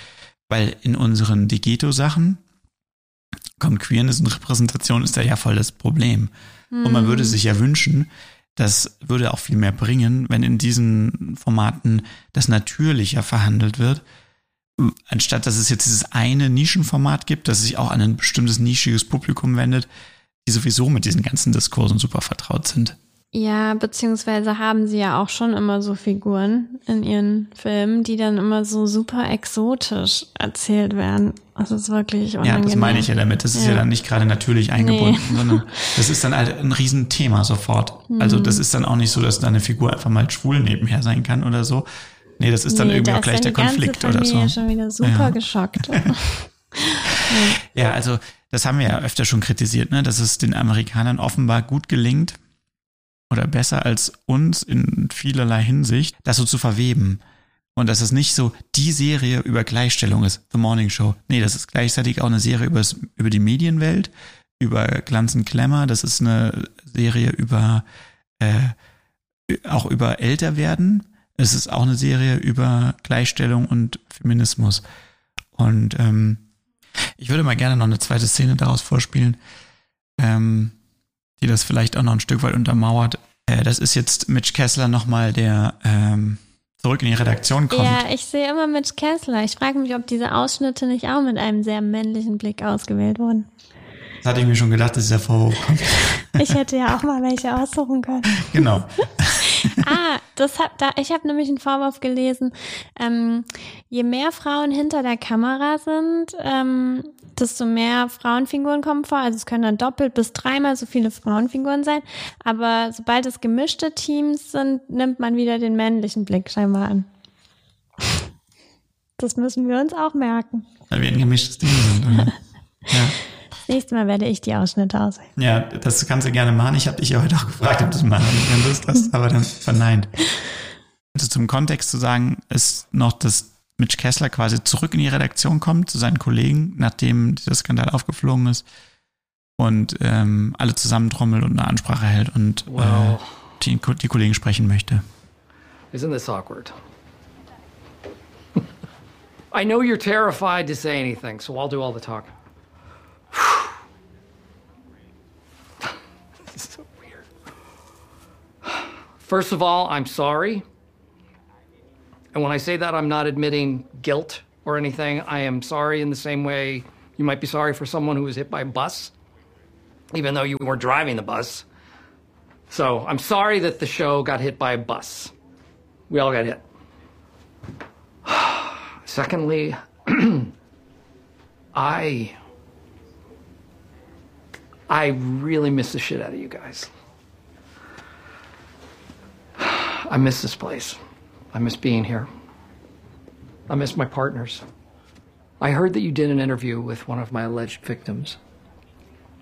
Weil in unseren Digeto-Sachen kommt Queerness und Repräsentation ist da ja voll das Problem. Mhm. Und man würde sich ja wünschen, das würde auch viel mehr bringen, wenn in diesen Formaten das natürlicher verhandelt wird anstatt dass es jetzt dieses eine Nischenformat gibt, das sich auch an ein bestimmtes nischiges Publikum wendet, die sowieso mit diesen ganzen Diskursen super vertraut sind. Ja, beziehungsweise haben sie ja auch schon immer so Figuren in ihren Filmen, die dann immer so super exotisch erzählt werden. Das ist wirklich unangenehm. Ja, das meine ich ja damit. Das ist ja, ja dann nicht gerade natürlich eingebunden, nee. sondern das ist dann halt ein Riesenthema sofort. Mhm. Also das ist dann auch nicht so, dass da eine Figur einfach mal schwul nebenher sein kann oder so, Nee, das ist dann nee, irgendwie auch gleich der Konflikt oder so. schon wieder super ja. geschockt. ja, also das haben wir ja öfter schon kritisiert, ne, dass es den Amerikanern offenbar gut gelingt oder besser als uns in vielerlei Hinsicht, das so zu verweben. Und dass es nicht so die Serie über Gleichstellung ist, The Morning Show. Nee, das ist gleichzeitig auch eine Serie über, über die Medienwelt, über Glanz und Glamour. Das ist eine Serie über äh, auch über Älterwerden, es ist auch eine Serie über Gleichstellung und Feminismus. Und ähm, ich würde mal gerne noch eine zweite Szene daraus vorspielen, ähm, die das vielleicht auch noch ein Stück weit untermauert. Äh, das ist jetzt Mitch Kessler nochmal, der ähm, zurück in die Redaktion kommt. Ja, ich sehe immer Mitch Kessler. Ich frage mich, ob diese Ausschnitte nicht auch mit einem sehr männlichen Blick ausgewählt wurden. Das hatte ich mir schon gedacht, dass dieser Vorwurf kommt. Ich hätte ja auch mal welche aussuchen können. Genau. ah, das hat, da, ich habe nämlich einen Vorwurf gelesen. Ähm, je mehr Frauen hinter der Kamera sind, ähm, desto mehr Frauenfiguren kommen vor. Also es können dann doppelt bis dreimal so viele Frauenfiguren sein. Aber sobald es gemischte Teams sind, nimmt man wieder den männlichen Blick scheinbar an. Das müssen wir uns auch merken. Weil wir ein gemischtes Team sind. ja. Nächstes Mal werde ich die Ausschnitte auswählen. Ja, das kannst du gerne machen. Ich habe dich ja heute auch gefragt, ob du es machen hast, aber dann verneint. Also zum Kontext zu sagen, ist noch, dass Mitch Kessler quasi zurück in die Redaktion kommt zu seinen Kollegen, nachdem dieser Skandal aufgeflogen ist und ähm, alle zusammentrommelt und eine Ansprache hält und äh, well, äh, die, die Kollegen sprechen möchte. Isn't this awkward? I know you're terrified to say anything, so I'll do all the talking. First of all, I'm sorry. And when I say that, I'm not admitting guilt or anything. I am sorry in the same way you might be sorry for someone who was hit by a bus, even though you weren't driving the bus. So I'm sorry that the show got hit by a bus. We all got hit. Secondly, I I really miss the shit out of you guys. I miss this place. I miss being here. I miss my partners. I heard that you did an interview with one of my alleged victims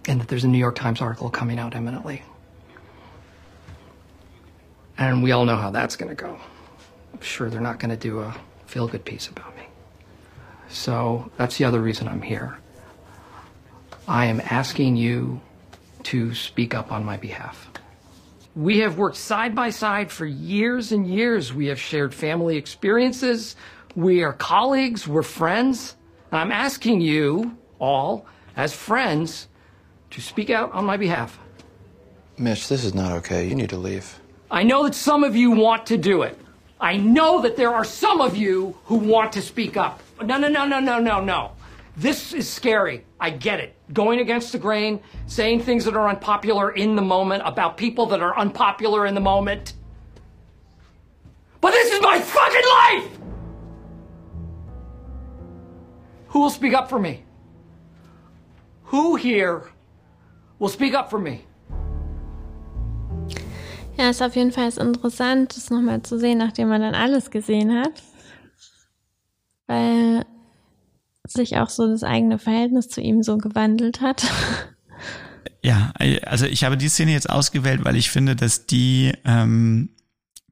and that there's a New York Times article coming out imminently. And we all know how that's going to go. I'm sure they're not going to do a feel good piece about me. So that's the other reason I'm here. I am asking you to speak up on my behalf. We have worked side by side for years and years. We have shared family experiences. We are colleagues. We're friends. And I'm asking you all, as friends, to speak out on my behalf. Mitch, this is not okay. You need to leave. I know that some of you want to do it. I know that there are some of you who want to speak up. No, no, no, no, no, no, no. This is scary. I get it. Going against the grain, saying things that are unpopular in the moment about people that are unpopular in the moment. But this is my fucking life! Who will speak up for me? Who here will speak up for me? Ja, ist auf jeden Fall interessant, das nochmal zu sehen, nachdem man dann alles gesehen hat. Weil sich auch so das eigene Verhältnis zu ihm so gewandelt hat. Ja, also ich habe die Szene jetzt ausgewählt, weil ich finde, dass die ähm,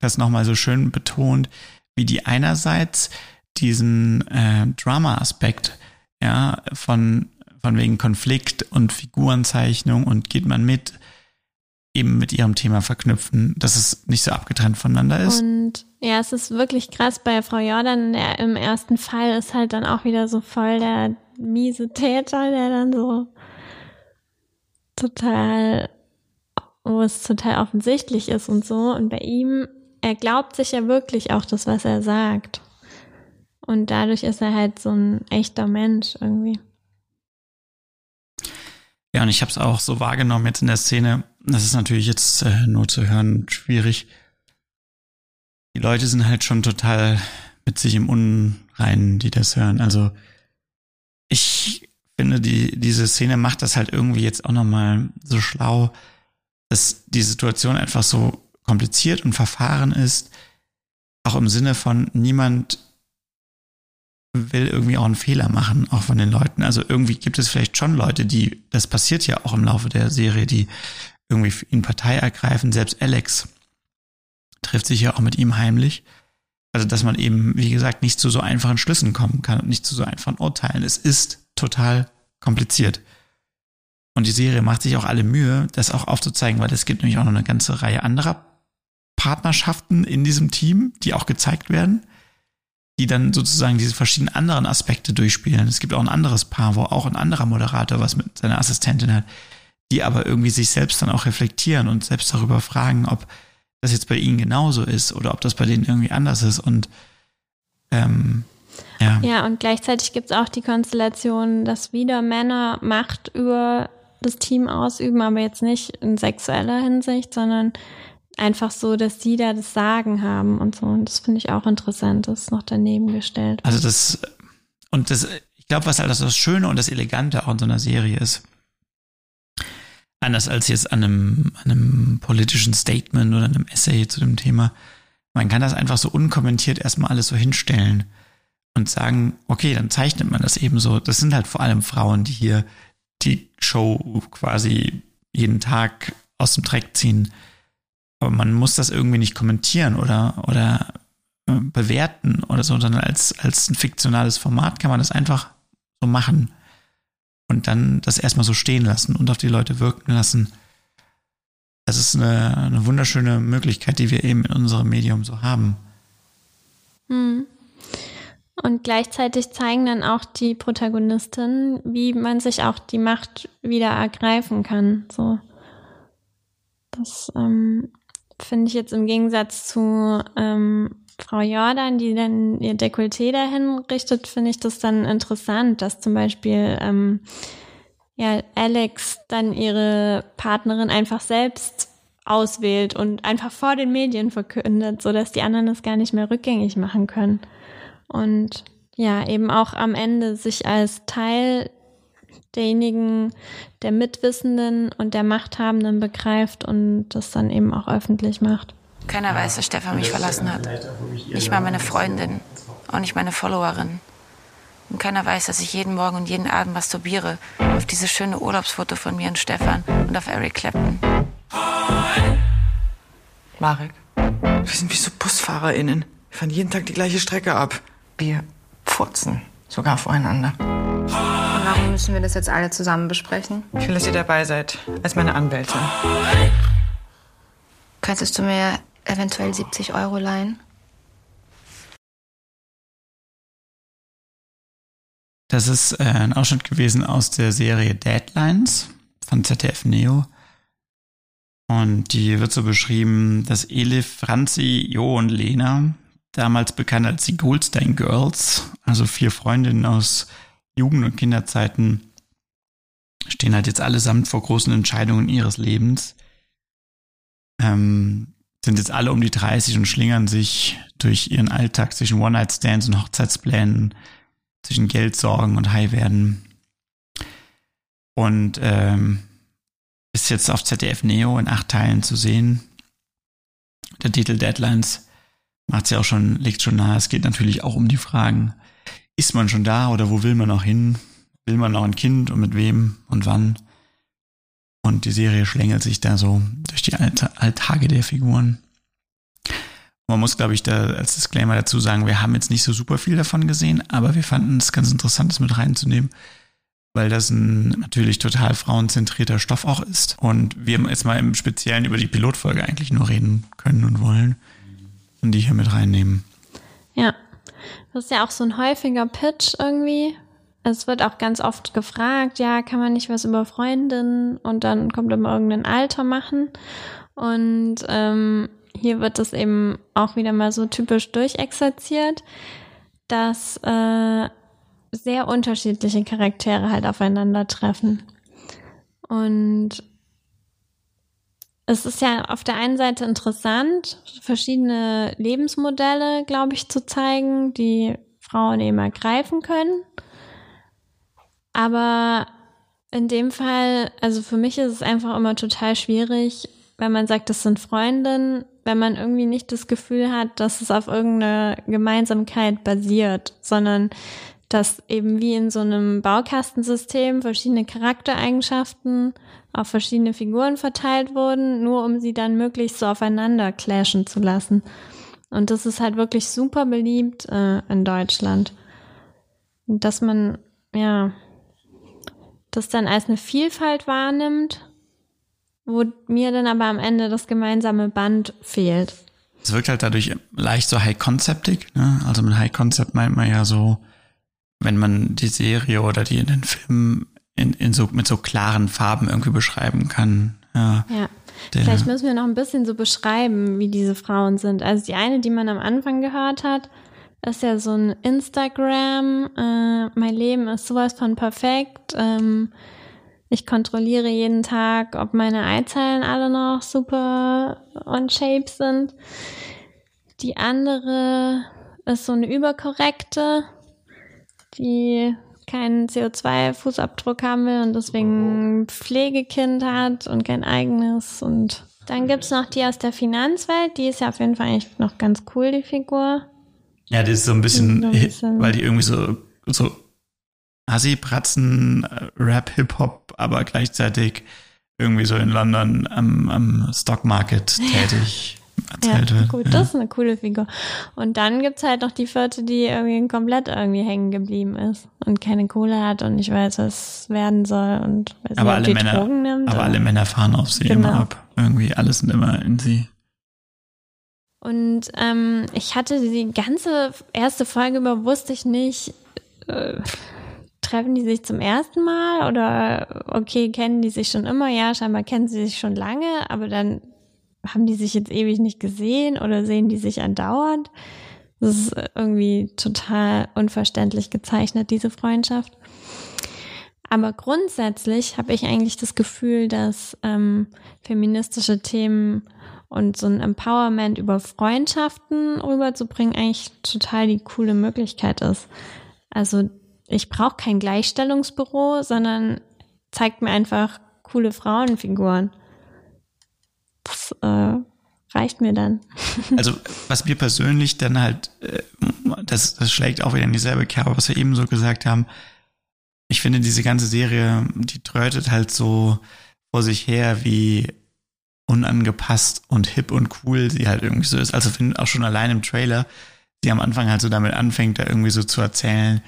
das nochmal so schön betont, wie die einerseits diesen äh, Drama-Aspekt, ja, von, von wegen Konflikt und Figurenzeichnung und geht man mit, eben mit ihrem Thema verknüpfen, dass es nicht so abgetrennt voneinander ist. Und ja, es ist wirklich krass bei Frau Jordan. Der, Im ersten Fall ist halt dann auch wieder so voll der miese Täter, der dann so total, wo es total offensichtlich ist und so. Und bei ihm, er glaubt sich ja wirklich auch das, was er sagt. Und dadurch ist er halt so ein echter Mensch irgendwie. Ja, und ich habe es auch so wahrgenommen jetzt in der Szene. Das ist natürlich jetzt äh, nur zu hören schwierig. Die Leute sind halt schon total mit sich im Unreinen, die das hören. Also ich finde, die, diese Szene macht das halt irgendwie jetzt auch nochmal so schlau, dass die Situation einfach so kompliziert und verfahren ist. Auch im Sinne von niemand will irgendwie auch einen Fehler machen, auch von den Leuten. Also irgendwie gibt es vielleicht schon Leute, die, das passiert ja auch im Laufe der Serie, die irgendwie ihn Partei ergreifen. Selbst Alex trifft sich ja auch mit ihm heimlich. Also, dass man eben, wie gesagt, nicht zu so einfachen Schlüssen kommen kann und nicht zu so einfachen Urteilen. Es ist total kompliziert. Und die Serie macht sich auch alle Mühe, das auch aufzuzeigen, weil es gibt nämlich auch noch eine ganze Reihe anderer Partnerschaften in diesem Team, die auch gezeigt werden die dann sozusagen diese verschiedenen anderen Aspekte durchspielen. Es gibt auch ein anderes Paar, wo auch ein anderer Moderator was mit seiner Assistentin hat, die aber irgendwie sich selbst dann auch reflektieren und selbst darüber fragen, ob das jetzt bei ihnen genauso ist oder ob das bei denen irgendwie anders ist. Und ähm, ja. Ja, und gleichzeitig gibt es auch die Konstellation, dass wieder Männer Macht über das Team ausüben, aber jetzt nicht in sexueller Hinsicht, sondern einfach so, dass die da das Sagen haben und so. Und das finde ich auch interessant, das ist noch daneben gestellt. Also das, und das, ich glaube, was halt das Schöne und das Elegante auch in so einer Serie ist, anders als jetzt an einem, an einem politischen Statement oder einem Essay zu dem Thema, man kann das einfach so unkommentiert erstmal alles so hinstellen und sagen, okay, dann zeichnet man das eben so. Das sind halt vor allem Frauen, die hier die Show quasi jeden Tag aus dem Dreck ziehen. Aber man muss das irgendwie nicht kommentieren oder, oder äh, bewerten oder so, sondern als, als ein fiktionales Format kann man das einfach so machen und dann das erstmal so stehen lassen und auf die Leute wirken lassen. Das ist eine, eine wunderschöne Möglichkeit, die wir eben in unserem Medium so haben. Hm. Und gleichzeitig zeigen dann auch die Protagonisten, wie man sich auch die Macht wieder ergreifen kann. So. Das ähm, finde ich jetzt im Gegensatz zu ähm, Frau Jordan, die dann ihr Dekolleté dahin richtet, finde ich das dann interessant, dass zum Beispiel ähm, ja, Alex dann ihre Partnerin einfach selbst auswählt und einfach vor den Medien verkündet, so dass die anderen das gar nicht mehr rückgängig machen können. Und ja, eben auch am Ende sich als Teil derjenigen, der Mitwissenden und der Machthabenden begreift und das dann eben auch öffentlich macht. Keiner weiß, dass Stefan mich verlassen hat. Nicht mal meine Freundin, auch nicht meine Followerin. Und keiner weiß, dass ich jeden Morgen und jeden Abend masturbiere auf dieses schöne Urlaubsfoto von mir und Stefan und auf Eric Clapton. Marek, wir sind wie so BusfahrerInnen. Wir fahren jeden Tag die gleiche Strecke ab. Wir furzen sogar voreinander. Und warum müssen wir das jetzt alle zusammen besprechen? Ich will, dass ihr dabei seid, als meine Anwältin. Könntest du mir eventuell 70 Euro leihen? Das ist äh, ein Ausschnitt gewesen aus der Serie Deadlines von ZDF Neo. Und die wird so beschrieben, dass Elif, Franzi, Jo und Lena, damals bekannt als die Goldstein Girls, also vier Freundinnen aus Jugend- und Kinderzeiten, stehen halt jetzt allesamt vor großen Entscheidungen ihres Lebens. Ähm, sind jetzt alle um die 30 und schlingern sich durch ihren Alltag zwischen One-Night-Stands und Hochzeitsplänen, zwischen Geldsorgen und High werden. Und ähm, ist jetzt auf ZDF Neo in acht Teilen zu sehen. Der Titel Deadlines macht es ja auch schon, legt schon nahe. Es geht natürlich auch um die Fragen, ist man schon da oder wo will man noch hin? Will man noch ein Kind und mit wem und wann? Und die Serie schlängelt sich da so durch die Alltage der Figuren. Man muss, glaube ich, da als Disclaimer dazu sagen, wir haben jetzt nicht so super viel davon gesehen, aber wir fanden es ganz interessant, das mit reinzunehmen, weil das ein natürlich total frauenzentrierter Stoff auch ist. Und wir jetzt mal im Speziellen über die Pilotfolge eigentlich nur reden können und wollen und die hier mit reinnehmen. Ja, das ist ja auch so ein häufiger Pitch irgendwie. Es wird auch ganz oft gefragt, ja, kann man nicht was über Freundinnen und dann kommt immer irgendein Alter machen. Und ähm, hier wird es eben auch wieder mal so typisch durchexerziert, dass äh, sehr unterschiedliche Charaktere halt aufeinandertreffen. Und es ist ja auf der einen Seite interessant, verschiedene Lebensmodelle, glaube ich, zu zeigen, die Frauen eben ergreifen können. Aber in dem Fall, also für mich ist es einfach immer total schwierig, wenn man sagt, das sind Freundinnen, wenn man irgendwie nicht das Gefühl hat, dass es auf irgendeiner Gemeinsamkeit basiert, sondern dass eben wie in so einem Baukastensystem verschiedene Charaktereigenschaften auf verschiedene Figuren verteilt wurden, nur um sie dann möglichst so aufeinander clashen zu lassen. Und das ist halt wirklich super beliebt äh, in Deutschland. Dass man, ja, das dann als eine Vielfalt wahrnimmt, wo mir dann aber am Ende das gemeinsame Band fehlt. Es wirkt halt dadurch leicht so high-conceptig, ne? Also mit High-Concept meint man ja so, wenn man die Serie oder die in den Filmen in, in so, mit so klaren Farben irgendwie beschreiben kann. Ja. ja. Vielleicht müssen wir noch ein bisschen so beschreiben, wie diese Frauen sind. Also die eine, die man am Anfang gehört hat, ist ja so ein Instagram. Äh, mein Leben ist sowas von perfekt. Ähm, ich kontrolliere jeden Tag, ob meine Eizellen alle noch super on shape sind. Die andere ist so eine überkorrekte die keinen CO2-Fußabdruck haben will und deswegen Pflegekind hat und kein eigenes. Und dann gibt's noch die aus der Finanzwelt, die ist ja auf jeden Fall eigentlich noch ganz cool, die Figur. Ja, die ist so ein bisschen, ein bisschen weil die irgendwie so, so Assi-Pratzen, äh, Rap, Hip-Hop, aber gleichzeitig irgendwie so in London am, am Stockmarket tätig erzählt ja, wird. Gut, das ist eine coole Figur. Und dann gibt's halt noch die vierte, die irgendwie komplett irgendwie hängen geblieben ist und keine Kohle hat und nicht weiß, was werden soll und weiß aber nicht, alle Männer, Drogen nimmt. Aber alle Männer fahren auf sie Genau. immer ab. Irgendwie alles sind immer in sie. Und ähm, ich hatte die ganze erste Folge über, wusste ich nicht, äh, treffen die sich zum ersten Mal oder okay, kennen die sich schon immer? Ja, scheinbar kennen sie sich schon lange, aber dann haben die sich jetzt ewig nicht gesehen oder sehen die sich andauernd? Das ist irgendwie total unverständlich gezeichnet, diese Freundschaft. Aber grundsätzlich habe ich eigentlich das Gefühl, dass ähm, feministische Themen und so ein Empowerment über Freundschaften rüberzubringen eigentlich total die coole Möglichkeit ist. Also ich brauche kein Gleichstellungsbüro, sondern zeigt mir einfach coole Frauenfiguren. Das äh, reicht mir dann. Also was mir persönlich dann halt, äh, das, das schlägt auch wieder in dieselbe Kerbe, was wir eben so gesagt haben. Ich finde diese ganze Serie, die trötet halt so vor sich her, wie unangepasst und hip und cool sie halt irgendwie so ist. Also finde auch schon allein im Trailer, sie am Anfang halt so damit anfängt, da irgendwie so zu erzählen,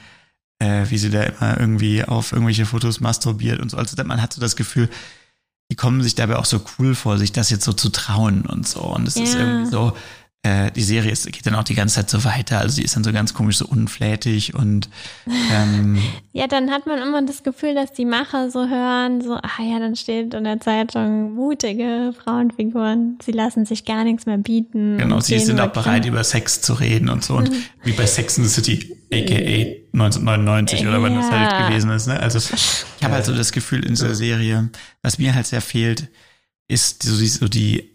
äh, wie sie da immer irgendwie auf irgendwelche Fotos masturbiert und so. Also man hat so das Gefühl, die kommen sich dabei auch so cool vor, sich das jetzt so zu trauen und so. Und es ja. ist irgendwie so, äh, die Serie ist, geht dann auch die ganze Zeit so weiter. Also sie ist dann so ganz komisch, so unflätig und ähm, Ja, dann hat man immer das Gefühl, dass die Macher so hören, so, ah ja, dann steht in der Zeitung mutige Frauenfiguren, sie lassen sich gar nichts mehr bieten. Genau, sie sind auch bereit, über Sex zu reden und so. Und mhm. wie bei Sex in the City, aka 1999 oder wann das halt gewesen ist. Ne? Also ich habe halt so das Gefühl in dieser Serie, was mir halt sehr fehlt, ist so die, so die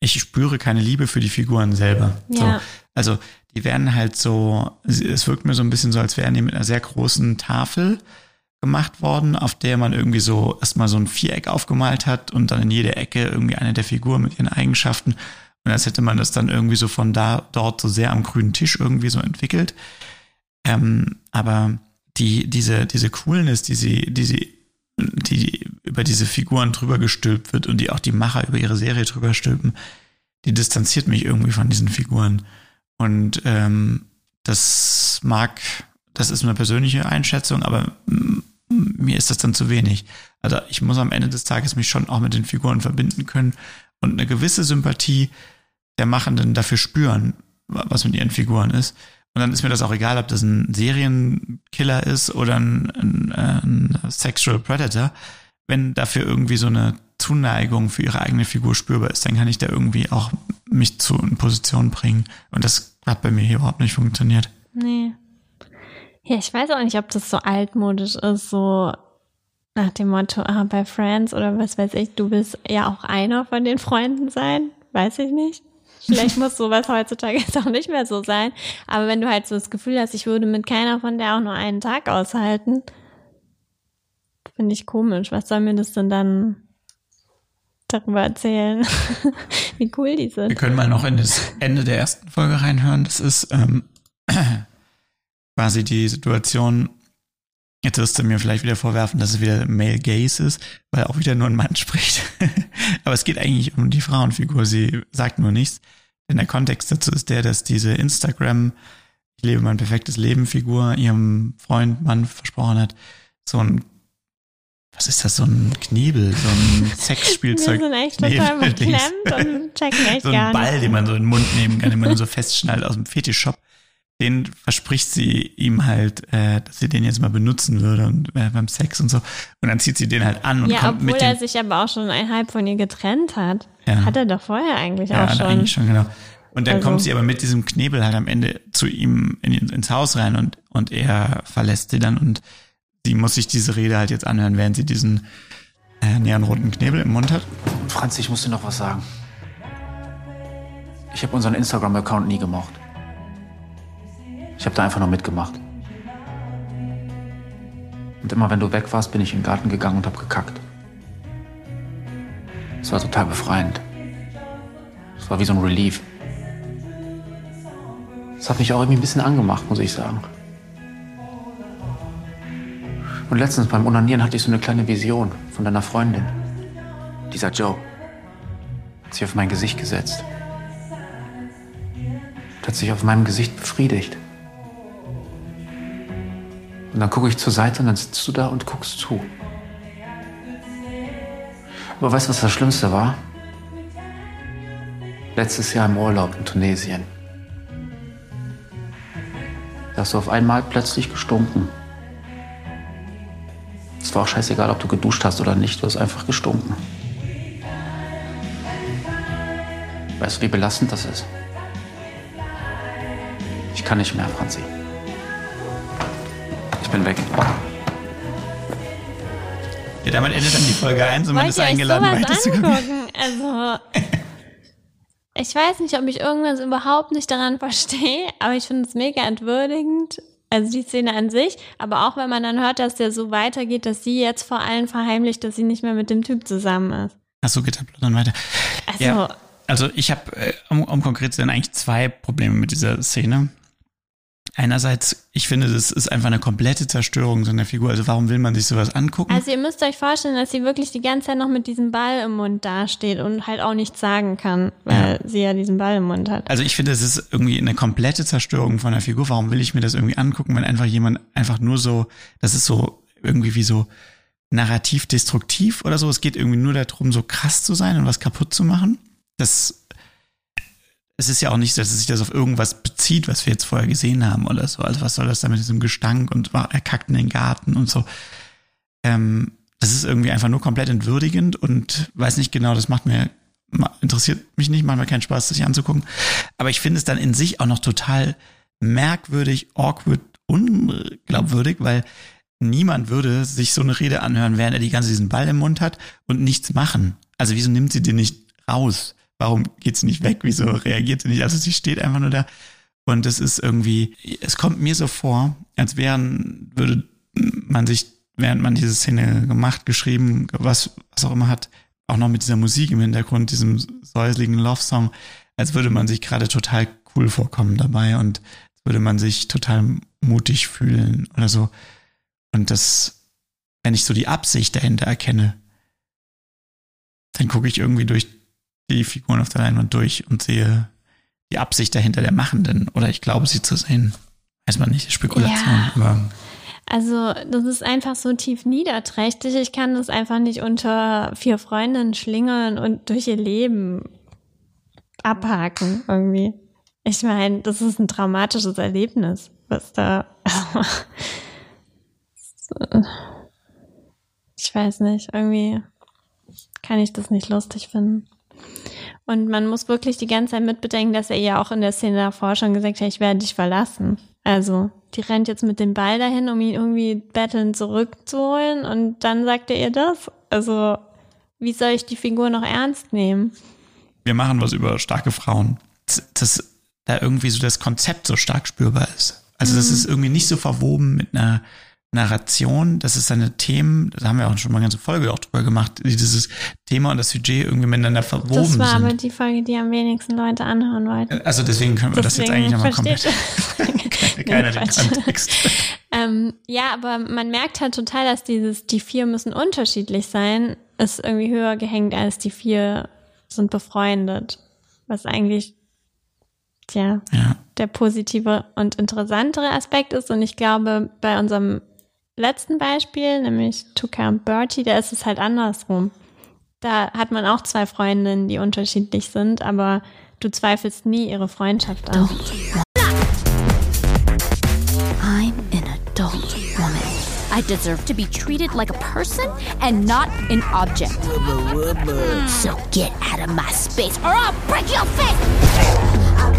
ich spüre keine Liebe für die Figuren selber. Ja. So, also die werden halt so, es wirkt mir so ein bisschen so, als wären die mit einer sehr großen Tafel gemacht worden, auf der man irgendwie so erstmal so ein Viereck aufgemalt hat und dann in jede Ecke irgendwie eine der Figuren mit ihren Eigenschaften. Und als hätte man das dann irgendwie so von da, dort so sehr am grünen Tisch irgendwie so entwickelt. Ähm, aber die, diese, diese Coolness, die sie, die sie, die über diese Figuren drüber gestülpt wird und die auch die Macher über ihre Serie drüber stülpen, die distanziert mich irgendwie von diesen Figuren. Und ähm, das mag, das ist eine persönliche Einschätzung, aber mir ist das dann zu wenig. Also ich muss am Ende des Tages mich schon auch mit den Figuren verbinden können und eine gewisse Sympathie der Machenden dafür spüren, was mit ihren Figuren ist. Und dann ist mir das auch egal, ob das ein Serienkiller ist oder ein, ein, ein Sexual Predator wenn dafür irgendwie so eine Zuneigung für ihre eigene Figur spürbar ist, dann kann ich da irgendwie auch mich zu in Position bringen. Und das hat bei mir hier überhaupt nicht funktioniert. Nee. Ja, ich weiß auch nicht, ob das so altmodisch ist, so nach dem Motto, ah, bei Friends oder was weiß ich, du willst ja auch einer von den Freunden sein. Weiß ich nicht. Vielleicht muss sowas heutzutage jetzt auch nicht mehr so sein. Aber wenn du halt so das Gefühl hast, ich würde mit keiner von der auch nur einen Tag aushalten, Finde ich komisch. Was soll mir das denn dann darüber erzählen, wie cool die sind? Wir können mal noch in das Ende der ersten Folge reinhören. Das ist ähm, quasi die Situation, Jetzt wirst du mir vielleicht wieder vorwerfen, dass es wieder Male Gaze ist, weil auch wieder nur ein Mann spricht. Aber es geht eigentlich um die Frauenfigur. Sie sagt nur nichts. Denn der Kontext dazu ist der, dass diese Instagram, ich lebe mein perfektes Leben Figur, ihrem Freund, Mann versprochen hat, so ein was ist das, so ein Knebel, so ein Sexspielzeug? Wir sind echt total beklemmt und checken echt So ein gar Ball, nicht. den man so in den Mund nehmen kann, den man so festschnallt aus dem Fetischshop. Den verspricht sie ihm halt, äh, dass sie den jetzt mal benutzen würde und äh, beim Sex und so. Und dann zieht sie den halt an und ja, kommt obwohl mit er dem. sich aber auch schon einhalb von ihr getrennt hat. Ja. Hat er doch vorher eigentlich Ja, auch schon. eigentlich schon, genau. Und dann Also- kommt sie aber mit diesem Knebel halt am Ende zu ihm in, ins Haus rein und, und er verlässt sie dann und sie muss sich diese Rede halt jetzt anhören, während sie diesen äh, neonroten Knebel im Mund hat. Franz, ich muss dir noch was sagen. Ich habe unseren Instagram-Account nie gemocht. Ich habe da einfach nur mitgemacht. Und immer wenn du weg warst, bin ich in den Garten gegangen und habe gekackt. Es war total befreiend. Es war wie so ein Relief. Es hat mich auch irgendwie ein bisschen angemacht, muss ich sagen. Und letztens beim Onanieren hatte ich so eine kleine Vision von deiner Freundin. Dieser Joe. Hat sich auf mein Gesicht gesetzt. Und hat sich auf meinem Gesicht befriedigt. Und dann gucke ich zur Seite und dann sitzt du da und guckst zu. Aber weißt du, was das Schlimmste war? Letztes Jahr im Urlaub in Tunesien. Da hast du auf einmal plötzlich gestunken. Es war auch scheißegal, ob du geduscht hast oder nicht, du hast einfach gestunken. Weißt du, wie belastend das ist? kann nicht mehr, Franzi. Ich bin weg. Ja, damit endet dann die Folge 1 und man ist ihr euch eingeladen, sowas weiterzugucken. angucken? Also, ich weiß nicht, ob ich irgendwas überhaupt nicht daran verstehe, aber ich finde es mega entwürdigend. Also die Szene an sich, aber auch wenn man dann hört, dass der so weitergeht, dass sie jetzt vor allen verheimlicht, dass sie nicht mehr mit dem Typ zusammen ist. Achso, geht der dann weiter. Also, Ja, also ich habe, äh, um, um konkret zu sein, eigentlich zwei Probleme mit dieser Szene. Einerseits, ich finde, das ist einfach eine komplette Zerstörung so einer Figur. Also warum will man sich sowas angucken? also ihr müsst euch vorstellen, dass sie wirklich die ganze Zeit noch mit diesem Ball im Mund dasteht und halt auch nichts sagen kann, weil sie ja diesen Ball im Mund hat. Also ich finde, es ist irgendwie eine komplette Zerstörung von der Figur. Warum will ich mir das irgendwie angucken, wenn einfach jemand einfach nur so, das ist so irgendwie wie so narrativ destruktiv oder so. Es geht irgendwie nur darum, so krass zu sein und was kaputt zu machen. Das es ist ja auch nicht dass es sich das auf irgendwas bezieht, was wir jetzt vorher gesehen haben oder so. Also was soll das da mit diesem Gestank und er kackt in den Garten und so. Ähm, das ist irgendwie einfach nur komplett entwürdigend und weiß nicht genau, das macht mir, interessiert mich nicht, macht mir keinen Spaß, das sich anzugucken. Aber ich finde es dann in sich auch noch total merkwürdig, awkward, unglaubwürdig, weil niemand würde sich so eine Rede anhören, während er die ganze diesen Ball im Mund hat und nichts machen. Also wieso nimmt sie den nicht raus? Warum geht sie nicht weg? Wieso reagiert sie nicht? Also sie steht einfach nur da. Und es ist irgendwie, es kommt mir so vor, als wären, würde man sich, während man diese Szene gemacht, geschrieben, was, was auch immer hat, auch noch mit dieser Musik im Hintergrund, diesem säuseligen Love-Song, als würde man sich gerade total cool vorkommen dabei und würde man sich total mutig fühlen oder so. Und das, wenn ich so die Absicht dahinter erkenne, dann gucke ich irgendwie durch die Figuren auf der Leinwand durch und sehe die Absicht dahinter der Machenden. Oder ich glaube, sie zu sehen. Weiß man nicht, Spekulation. Ja. Also, das ist einfach so tief niederträchtig. Ich kann das einfach nicht unter vier Freundinnen schlingeln und durch ihr Leben abhaken irgendwie. Ich meine, das ist ein traumatisches Erlebnis, was da. ich weiß nicht, irgendwie kann ich das nicht lustig finden. Und man muss wirklich die ganze Zeit mitbedenken, dass er ja auch in der Szene davor schon gesagt hat, ich werde dich verlassen. Also, die rennt jetzt mit dem Ball dahin, um ihn irgendwie betteln zurückzuholen und dann sagt er ihr das. Also, wie soll ich die Figur noch ernst nehmen? wir machen was über starke Frauen. Dass, dass da irgendwie so das Konzept so stark spürbar ist. Also das Mhm. ist irgendwie nicht so verwoben mit einer Narration, das ist seine Themen, da haben wir auch schon mal eine ganze Folge auch drüber gemacht, dieses Thema und das Sujet irgendwie miteinander verwoben Das war sind. aber die Folge, die am wenigsten Leute anhören wollten. Also deswegen können wir das jetzt Deswegen eigentlich nochmal komplett. Keiner den. Kontext. Ähm, ja, aber man merkt halt total, dass dieses, die vier müssen unterschiedlich sein, ist irgendwie höher gehängt als die vier sind befreundet. Was eigentlich, tja, Ja. der positive und interessantere Aspekt ist. Und ich glaube, bei unserem letzten Beispiel, nämlich Tuka und Bertie, da ist es halt andersrum. Da hat man auch zwei Freundinnen, die unterschiedlich sind, aber du zweifelst nie ihre Freundschaft an. I'm an adult woman. I deserve to be treated like a person and not an object. So get out of my space or I'll break your face!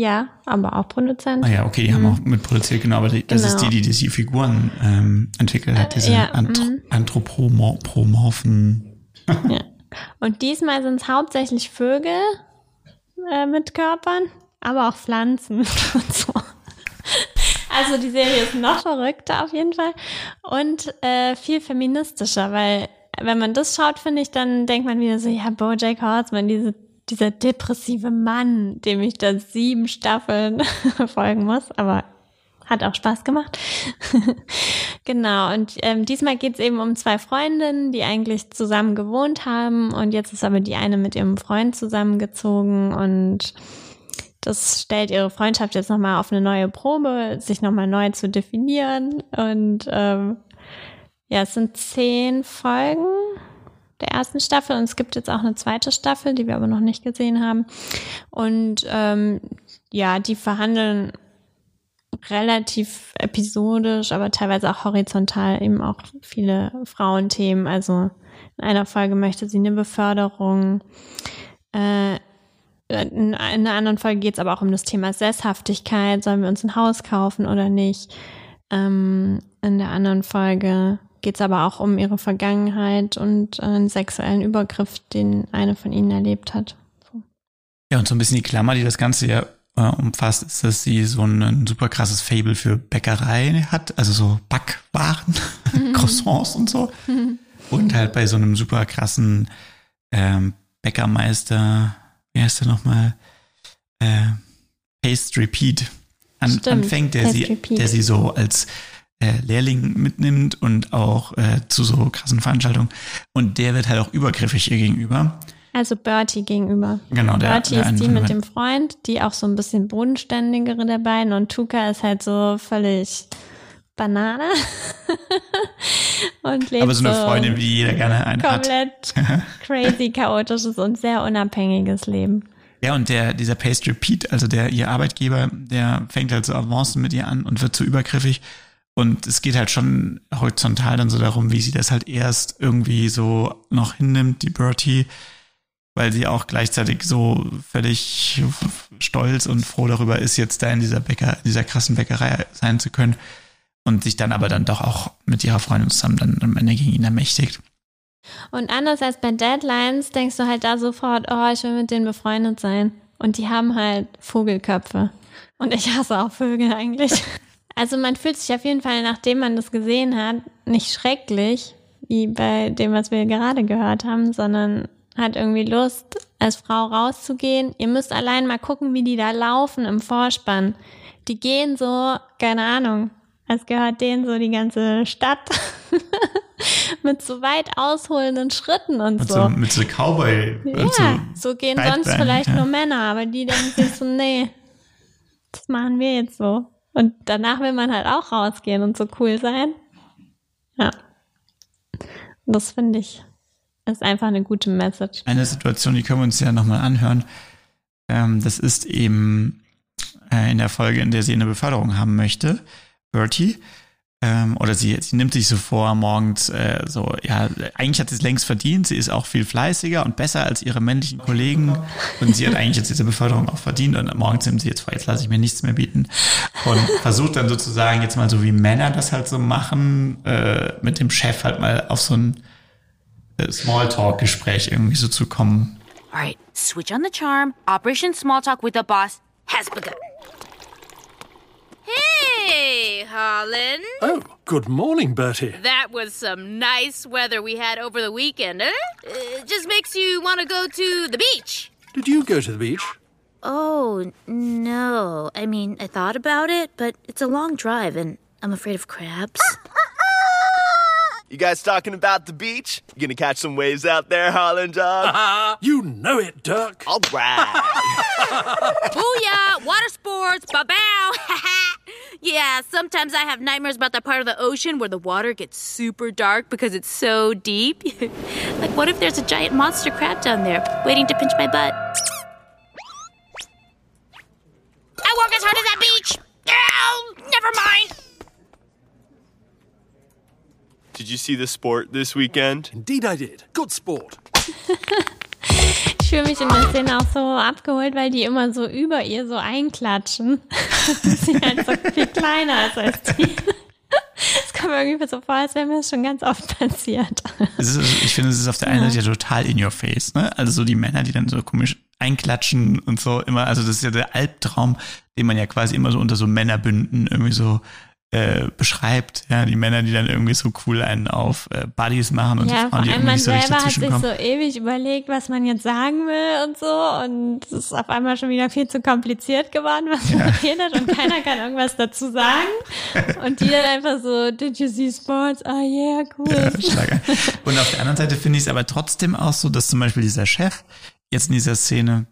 Ja, aber auch Produzent. Ah ja, okay, die haben auch mitproduziert, genau, aber die, das ist Genau. die, die die Figuren ähm, entwickelt hat, diese ja, Anthro mhm. Anthropomorphen. Und diesmal sind es hauptsächlich Vögel äh, mit Körpern, aber auch Pflanzen und so. Also die Serie ist noch verrückter auf jeden Fall und äh, viel feministischer, weil wenn man das schaut, finde ich, dann denkt man wieder so, ja, Bojack Horseman, diese, dieser depressive Mann, dem ich da sieben Staffeln folgen muss, aber hat auch Spaß gemacht. genau, und ähm, diesmal geht es eben um zwei Freundinnen, die eigentlich zusammen gewohnt haben und jetzt ist aber die eine mit ihrem Freund zusammengezogen und das stellt ihre Freundschaft jetzt nochmal auf eine neue Probe, sich nochmal neu zu definieren. Und ähm, ja, es sind zehn Folgen der ersten Staffel und es gibt jetzt auch eine zweite Staffel, die wir aber noch nicht gesehen haben. Und ähm, ja, die verhandeln relativ episodisch, aber teilweise auch horizontal eben auch viele Frauenthemen. Also in einer Folge möchte sie eine Beförderung. Äh, in einer anderen Folge geht es aber auch um das Thema Sesshaftigkeit. Sollen wir uns ein Haus kaufen oder nicht? Ähm, in der anderen Folge geht es aber auch um ihre Vergangenheit und einen sexuellen Übergriff, den eine von ihnen erlebt hat. So. Ja, und so ein bisschen die Klammer, die das Ganze ja äh, umfasst, ist, dass sie so ein, ein, super krasses Fable für Bäckerei hat, also so Backwaren, mhm. Croissants und so. Mhm. Und halt bei so einem super krassen ähm, Bäckermeister, wie heißt der nochmal? Äh, Pastry Pete an, anfängt, der sie, der sie so als äh, Lehrling mitnimmt und auch äh, zu so krassen Veranstaltungen. Und der wird halt auch übergriffig ihr gegenüber. Also Bertie gegenüber. Genau, der, Bertie der ist die mit dem Freund, die auch so ein bisschen bodenständigere der beiden und Tuka ist halt so völlig Banane und lebt Aber so eine Freundin, wie jeder gerne eine komplett hat. crazy, chaotisches und sehr unabhängiges Leben. Ja, und der, dieser Pastry Pete, also der, ihr Arbeitgeber, der fängt halt so Avancen mit ihr an und wird so übergriffig und es geht halt schon horizontal dann so darum, wie sie das halt erst irgendwie so noch hinnimmt, die Bertie, weil sie auch gleichzeitig so völlig stolz und froh darüber ist, jetzt da in dieser Bäcker, dieser krassen Bäckerei sein zu können und sich dann aber dann doch auch mit ihrer Freundin zusammen dann am Ende gegen ihn ermächtigt. Und anders als bei Deadlines denkst du halt da sofort, oh, ich will mit denen befreundet sein. Und die haben halt Vogelköpfe. Und ich hasse auch Vögel eigentlich. Also man fühlt sich auf jeden Fall, nachdem man das gesehen hat, nicht schrecklich, wie bei dem, was wir gerade gehört haben, sondern hat irgendwie Lust, als Frau rauszugehen. Ihr müsst allein mal gucken, wie die da laufen im Vorspann. Die gehen so, keine Ahnung, als gehört denen so die ganze Stadt. mit so weit ausholenden Schritten und so. so. Mit so Cowboy. Ja, so, so gehen sonst vielleicht ja. nur Männer, aber die denken sich so, nee, das machen wir jetzt so. Und danach will man halt auch rausgehen und so cool sein. Ja. Das finde ich, ist einfach eine gute Message. Eine Situation, die können wir uns ja nochmal anhören. Ähm, das ist eben äh, in der Folge, in der sie eine Beförderung haben möchte, Bertie. Ähm, oder sie, sie nimmt sich so vor, morgens äh, so, ja, eigentlich hat sie es längst verdient, sie ist auch viel fleißiger und besser als ihre männlichen Kollegen und sie hat eigentlich jetzt diese Beförderung auch verdient und morgens nimmt sie jetzt vor, jetzt lasse ich mir nichts mehr bieten und versucht dann sozusagen jetzt mal so wie Männer das halt so machen, äh, mit dem Chef halt mal auf so ein äh, Smalltalk-Gespräch irgendwie so zu kommen. Alright, switch on the charm, Operation Smalltalk with the boss has begun. Hey, Holland. Oh, good morning, Bertie. That was some nice weather we had over the weekend, eh? It just makes you want to go to the beach. Did you go to the beach? Oh, no. I mean, I thought about it, but it's a long drive and I'm afraid of crabs. You guys talking about the beach? You gonna catch some waves out there, Holland Dog? you know it, Duck. All right. Booyah! Water sports! Ba bow! yeah, sometimes I have nightmares about that part of the ocean where the water gets super dark because it's so deep. like, what if there's a giant monster crab down there waiting to pinch my butt? I work as hard as that beach! Oh, never mind! Did you see the sport this weekend? Indeed, I did. Good sport. ich fühle mich in der Szene auch so abgeholt, weil die immer so über ihr so einklatschen. Sie halt so viel kleiner ist als die. Es kommt mir irgendwie so vor, als wäre mir das schon ganz oft passiert. Ist, ich finde, es ist auf der einen Seite ja total in your face, ne? Also so die Männer, die dann so komisch einklatschen und so immer, also das ist ja der Albtraum, den man ja quasi immer so unter so Männerbünden irgendwie so äh, beschreibt, ja, die Männer, die dann irgendwie so cool einen auf äh, Buddies machen und ja, die Frauen, die irgendwie man so selber hat sich so ewig überlegt, was man jetzt sagen will und so. Und es ist auf einmal schon wieder viel zu kompliziert geworden, was man redet und keiner kann irgendwas dazu sagen. Und die dann einfach so, did you see sports? Ah, yeah, cool. Ja, und auf der anderen Seite finde ich es aber trotzdem auch so, dass zum Beispiel dieser Chef jetzt in dieser Szene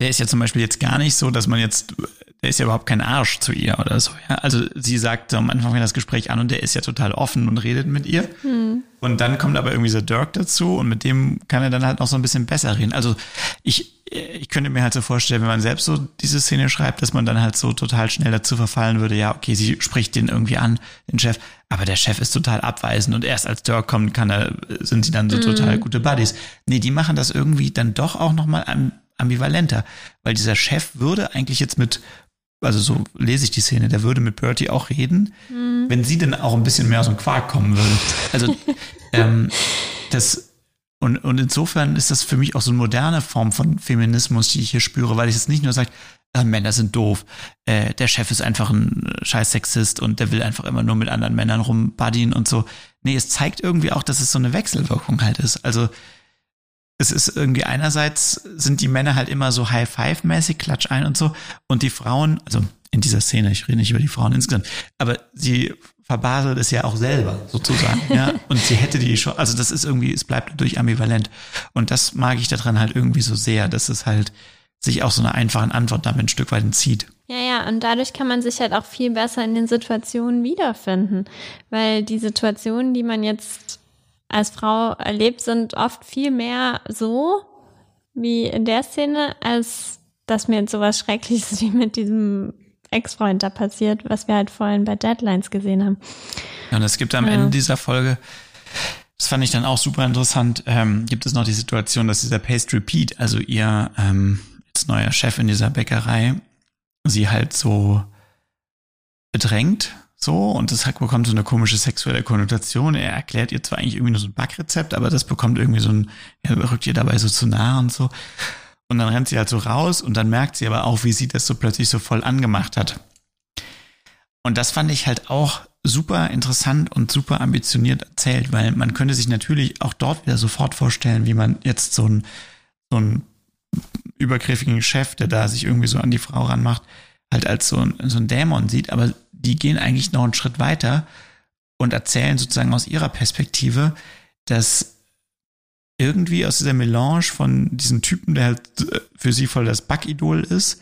der ist ja zum Beispiel jetzt gar nicht so, dass man jetzt, der ist ja überhaupt kein Arsch zu ihr oder so. Ja? Also sie sagt am Anfang das Gespräch an und der ist ja total offen und redet mit ihr. Hm. Und dann kommt aber irgendwie so Dirk dazu und mit dem kann er dann halt noch so ein bisschen besser reden. Also ich, ich könnte mir halt so vorstellen, wenn man selbst so diese Szene schreibt, dass man dann halt so total schnell dazu verfallen würde, ja, okay, sie spricht den irgendwie an, den Chef, aber der Chef ist total abweisend und erst als Dirk kommt, kann er, sind sie dann so Mhm. total gute Buddies. Nee, die machen das irgendwie dann doch auch nochmal am, ambivalenter, weil dieser Chef würde eigentlich jetzt mit, also so lese ich die Szene, der würde mit Bertie auch reden, Mhm. wenn sie denn auch ein bisschen mehr aus dem Quark kommen würde. Also ähm, das und, und insofern ist das für mich auch so eine moderne Form von Feminismus, die ich hier spüre, weil ich jetzt nicht nur sage, äh, Männer sind doof, äh, der Chef ist einfach ein scheiß Sexist und der will einfach immer nur mit anderen Männern rumbuddien und so. Nee, es zeigt irgendwie auch, dass es so eine Wechselwirkung halt ist. Also es ist irgendwie einerseits sind die Männer halt immer so High-Five-mäßig, klatsch ein und so. Und die Frauen, also in dieser Szene, ich rede nicht über die Frauen insgesamt, aber sie verbaselt es ja auch selber sozusagen, ja. Und sie hätte die schon, also das ist irgendwie, es bleibt dadurch ambivalent. Und das mag ich daran halt irgendwie so sehr, dass es halt sich auch so eine einfache Antwort damit ein Stück weit entzieht. Ja, ja, und dadurch kann man sich halt auch viel besser in den Situationen wiederfinden, weil die Situationen, die man jetzt als Frau erlebt, sind oft viel mehr so wie in der Szene, als dass mir jetzt sowas Schreckliches wie mit diesem Ex-Freund da passiert, was wir halt vorhin bei Deadlines gesehen haben. Ja, und es gibt am Ja. Ende dieser Folge, das fand ich dann auch super interessant, ähm, gibt es noch die Situation, dass dieser Pastry Pete, also ihr ähm, jetzt neuer Chef in dieser Bäckerei, sie halt so bedrängt, so, und das bekommt so eine komische sexuelle Konnotation. Er erklärt ihr zwar eigentlich irgendwie nur so ein Backrezept, aber das bekommt irgendwie so ein, er rückt ihr dabei so zu nah und so. Und dann rennt sie halt so raus und dann merkt sie aber auch, wie sie das so plötzlich so voll angemacht hat. Und das fand ich halt auch super interessant und super ambitioniert erzählt, weil man könnte sich natürlich auch dort wieder sofort vorstellen, wie man jetzt so einen, so einen übergriffigen Chef, der da sich irgendwie so an die Frau ranmacht, halt als so ein, so ein Dämon sieht, aber die gehen eigentlich noch einen Schritt weiter und erzählen sozusagen aus ihrer Perspektive, dass irgendwie aus dieser Melange von diesem Typen, der halt äh, für sie voll das Backidol ist,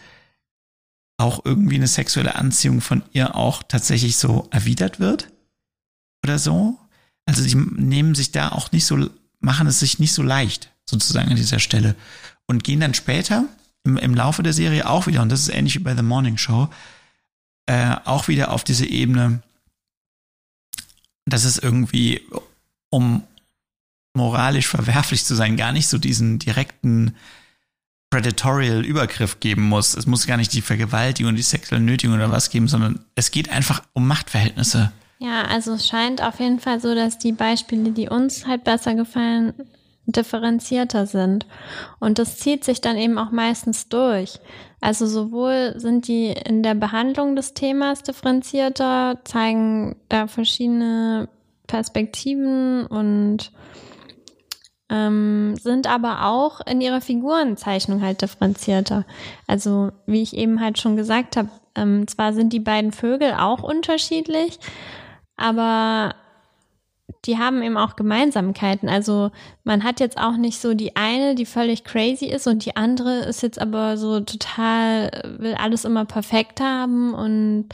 auch irgendwie eine sexuelle Anziehung von ihr auch tatsächlich so erwidert wird oder so. Also die nehmen sich da auch nicht so, machen es sich nicht so leicht sozusagen an dieser Stelle und gehen dann später im, im Laufe der Serie auch wieder, und das ist ähnlich wie bei The Morning Show, äh, auch wieder auf diese Ebene, dass es irgendwie, um moralisch verwerflich zu sein, gar nicht so diesen direkten Predatorial Übergriff geben muss. Es muss gar nicht die Vergewaltigung die sexuelle Nötigung oder was geben, sondern es geht einfach um Machtverhältnisse. Ja, also es scheint auf jeden Fall so, dass die Beispiele, die uns halt besser gefallen, differenzierter sind. Und das zieht sich dann eben auch meistens durch. Also sowohl sind die in der Behandlung des Themas differenzierter, zeigen da verschiedene Perspektiven und ähm, sind aber auch in ihrer Figurenzeichnung halt differenzierter. Also wie ich eben halt schon gesagt habe, ähm, zwar sind die beiden Vögel auch unterschiedlich, aber die haben eben auch Gemeinsamkeiten. Also man hat jetzt auch nicht so die eine, die völlig crazy ist und die andere ist jetzt aber so total, will alles immer perfekt haben und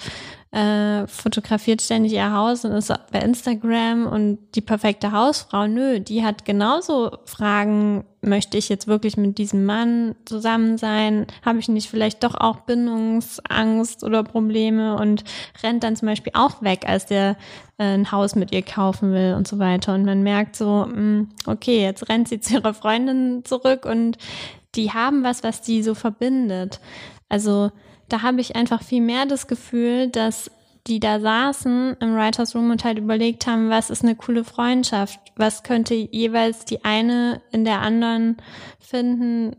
äh, fotografiert ständig ihr Haus und ist bei Instagram und die perfekte Hausfrau. Nö, die hat genauso Fragen, möchte ich jetzt wirklich mit diesem Mann zusammen sein? Habe ich nicht vielleicht doch auch Bindungsangst oder Probleme und rennt dann zum Beispiel auch weg, als der äh, ein Haus mit ihr kaufen will und so weiter. Und man merkt so, mh, okay, jetzt rennt sie zu ihrer Freundin zurück und die haben was, was die so verbindet. Also da habe ich einfach viel mehr das Gefühl, dass die da saßen im Writers Room und halt überlegt haben, was ist eine coole Freundschaft, was könnte jeweils die eine in der anderen finden,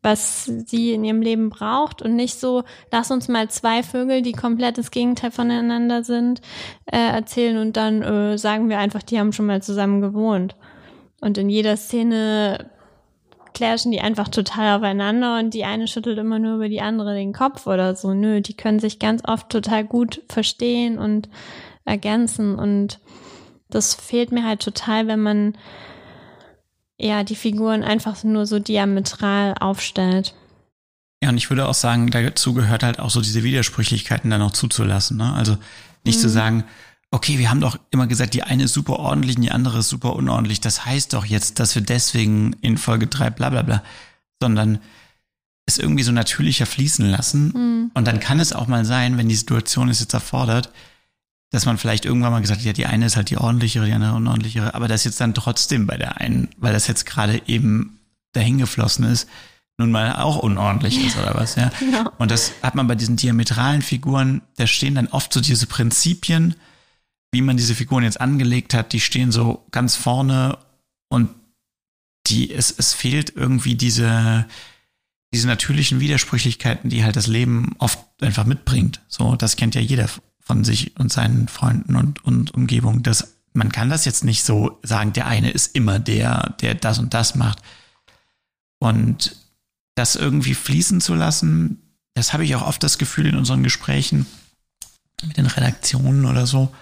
was sie in ihrem Leben braucht und nicht so, lass uns mal zwei Vögel, die komplett das Gegenteil voneinander sind, äh, erzählen und dann äh, sagen wir einfach, die haben schon mal zusammen gewohnt. Und in jeder Szene clashen die einfach total aufeinander und die eine schüttelt immer nur über die andere den Kopf oder so. Nö, die können sich ganz oft total gut verstehen und ergänzen und das fehlt mir halt total, wenn man ja die Figuren einfach nur so diametral aufstellt. Ja, und ich würde auch sagen, dazu gehört halt auch so diese Widersprüchlichkeiten dann auch zuzulassen. Ne? Also nicht Mhm. zu sagen, okay, wir haben doch immer gesagt, die eine ist super ordentlich und die andere ist super unordentlich. Das heißt doch jetzt, dass wir deswegen in Folge drei bla bla bla, sondern es irgendwie so natürlicher fließen lassen. Mhm. Und dann kann es auch mal sein, wenn die Situation es jetzt erfordert, dass man vielleicht irgendwann mal gesagt hat, ja, die eine ist halt die ordentlichere, die andere unordentlichere, aber das jetzt dann trotzdem bei der einen, weil das jetzt gerade eben dahin geflossen ist, nun mal auch unordentlich ist oder was, ja. Genau. Und das hat man bei diesen diametralen Figuren, da stehen dann oft so diese Prinzipien, wie man diese Figuren jetzt angelegt hat, die stehen so ganz vorne und die, es, es fehlt irgendwie diese, diese natürlichen Widersprüchlichkeiten, die halt das Leben oft einfach mitbringt. So, das kennt ja jeder von sich und seinen Freunden und, und Umgebung. Das, man kann das jetzt nicht so sagen, der eine ist immer der, der das und das macht. Und das irgendwie fließen zu lassen, das habe ich auch oft das Gefühl in unseren Gesprächen mit den Redaktionen oder so.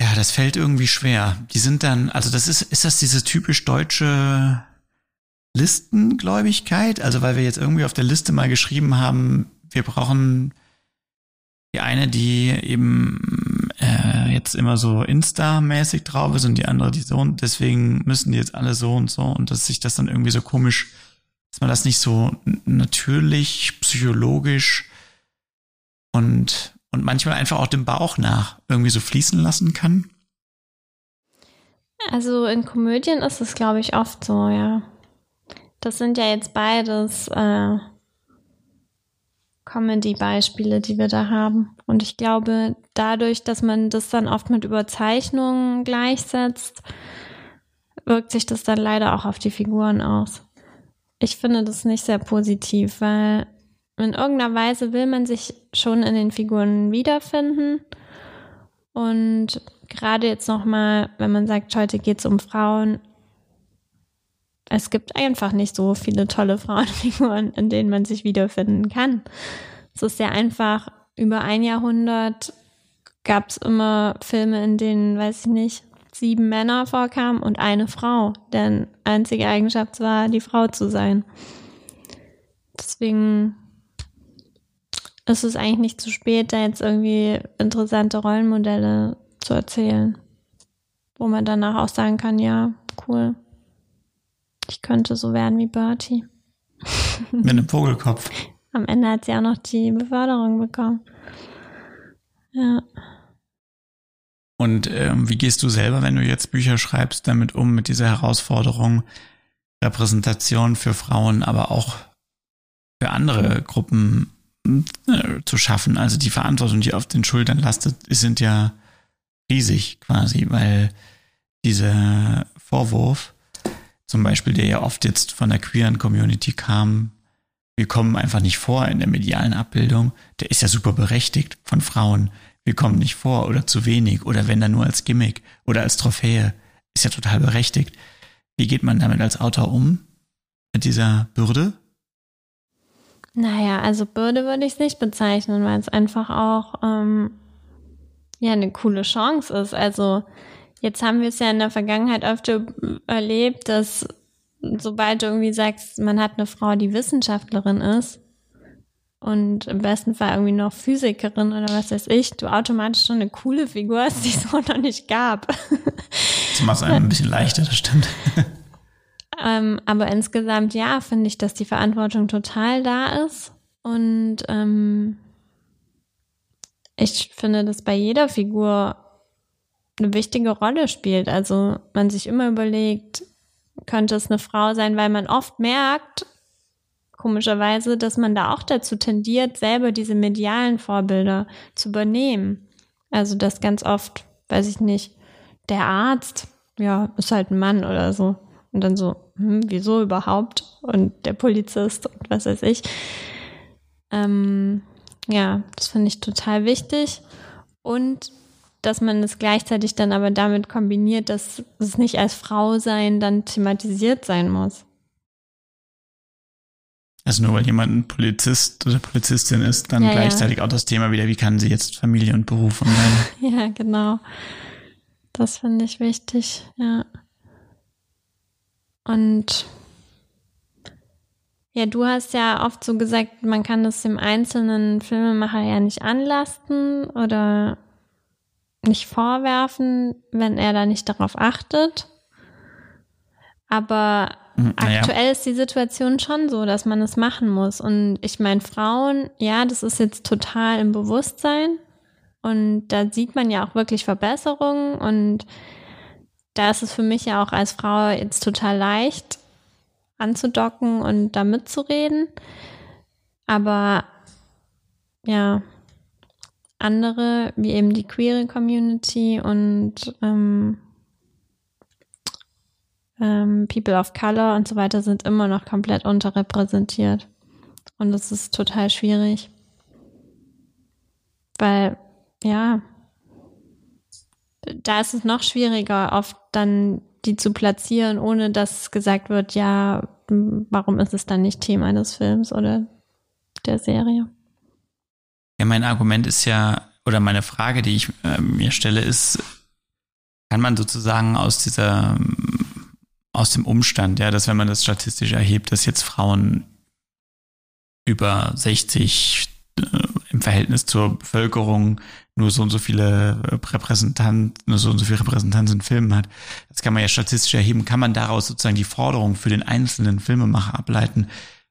Ja, das fällt irgendwie schwer. Die sind dann, also das ist, ist das diese typisch deutsche Listengläubigkeit? Also weil wir jetzt irgendwie auf der Liste mal geschrieben haben, wir brauchen die eine, die eben äh, jetzt immer so Insta-mäßig drauf ist und die andere die so und deswegen müssen die jetzt alle so und so und dass sich das dann irgendwie so komisch, dass man das nicht so natürlich, psychologisch und und manchmal einfach auch dem Bauch nach irgendwie so fließen lassen kann. Also in Komödien ist es, glaube ich, oft so, ja. Das sind ja jetzt beides äh, Comedy-Beispiele, die wir da haben. Und ich glaube, dadurch, dass man das dann oft mit Überzeichnungen gleichsetzt, wirkt sich das dann leider auch auf die Figuren aus. Ich finde das nicht sehr positiv, weil in irgendeiner Weise will man sich schon in den Figuren wiederfinden. Und gerade jetzt nochmal, wenn man sagt, heute geht es um Frauen, es gibt einfach nicht so viele tolle Frauenfiguren, in denen man sich wiederfinden kann. Es ist ja einfach, über ein Jahrhundert gab es immer Filme, in denen, weiß ich nicht, sieben Männer vorkamen und eine Frau, deren einzige Eigenschaft war, die Frau zu sein. Deswegen ist es eigentlich nicht zu spät, da jetzt irgendwie interessante Rollenmodelle zu erzählen, wo man danach auch sagen kann, ja, cool. Ich könnte so werden wie Bertie. Mit einem Vogelkopf. Am Ende hat sie auch noch die Beförderung bekommen. Ja. Und ähm, wie gehst du selber, wenn du jetzt Bücher schreibst, damit um, mit dieser Herausforderung, Repräsentation für Frauen, aber auch für andere Gruppen zu schaffen? Also die Verantwortung, die auf den Schultern lastet, sind ja riesig quasi, weil dieser Vorwurf, zum Beispiel, der ja oft jetzt von der queeren Community kam, wir kommen einfach nicht vor in der medialen Abbildung, der ist ja super berechtigt von Frauen. Wir kommen nicht vor oder zu wenig oder wenn dann nur als Gimmick oder als Trophäe, ist ja total berechtigt. Wie geht man damit als Autor um? Mit dieser Bürde? Naja, also Bürde würde ich es nicht bezeichnen, weil es einfach auch ähm, ja eine coole Chance ist. Also jetzt haben wir es ja in der Vergangenheit öfter erlebt, dass sobald du irgendwie sagst, man hat eine Frau, die Wissenschaftlerin ist und im besten Fall irgendwie noch Physikerin oder was weiß ich, du automatisch schon eine coole Figur hast, die es so noch nicht gab. Das macht es einem ein bisschen leichter, das stimmt. Ähm, aber insgesamt, ja, finde ich, dass die Verantwortung total da ist. Und ähm, ich finde, dass bei jeder Figur eine wichtige Rolle spielt. Also man sich immer überlegt, könnte es eine Frau sein, weil man oft merkt, komischerweise, dass man da auch dazu tendiert, selber diese medialen Vorbilder zu übernehmen. Also das ganz oft, weiß ich nicht, der Arzt, ja, ist halt ein Mann oder so. Und dann so, hm, wieso überhaupt? Und der Polizist und was weiß ich. Ähm, ja, das finde ich total wichtig. Und dass man es gleichzeitig dann aber damit kombiniert, dass es nicht als Frau sein dann thematisiert sein muss. Also nur weil jemand ein Polizist oder Polizistin ist, dann Ja, ja. gleichzeitig auch das Thema wieder, wie kann sie jetzt Familie und Beruf vereinen? Ja, genau. Das finde ich wichtig, ja. Und Ja, du hast ja oft so gesagt, man kann das dem einzelnen Filmemacher ja nicht anlasten oder nicht vorwerfen, wenn er da nicht darauf achtet. Aber Hm, naja. aktuell ist die Situation schon so, dass man es machen muss. Und ich meine, Frauen, ja, das ist jetzt total im Bewusstsein. Und da sieht man ja auch wirklich Verbesserungen. Und da ist es für mich ja auch als Frau jetzt total leicht anzudocken und da mitzureden. Aber ja, andere, wie eben die queere Community und ähm, ähm, People of Color und so weiter sind immer noch komplett unterrepräsentiert. Und das ist total schwierig. Weil, ja, da ist es noch schwieriger, oft dann die zu platzieren, ohne dass gesagt wird, ja, warum ist es dann nicht Thema des Films oder der Serie? Ja, mein Argument ist ja, oder meine Frage, die ich äh, mir stelle, ist, kann man sozusagen aus dieser, aus dem Umstand, ja, dass wenn man das statistisch erhebt, dass jetzt Frauen über 60 äh, im Verhältnis zur Bevölkerung nur so und so viele Repräsentanten, nur so und so viele Repräsentanten in Filmen hat. Das kann man ja statistisch erheben. Kann man daraus sozusagen die Forderung für den einzelnen Filmemacher ableiten,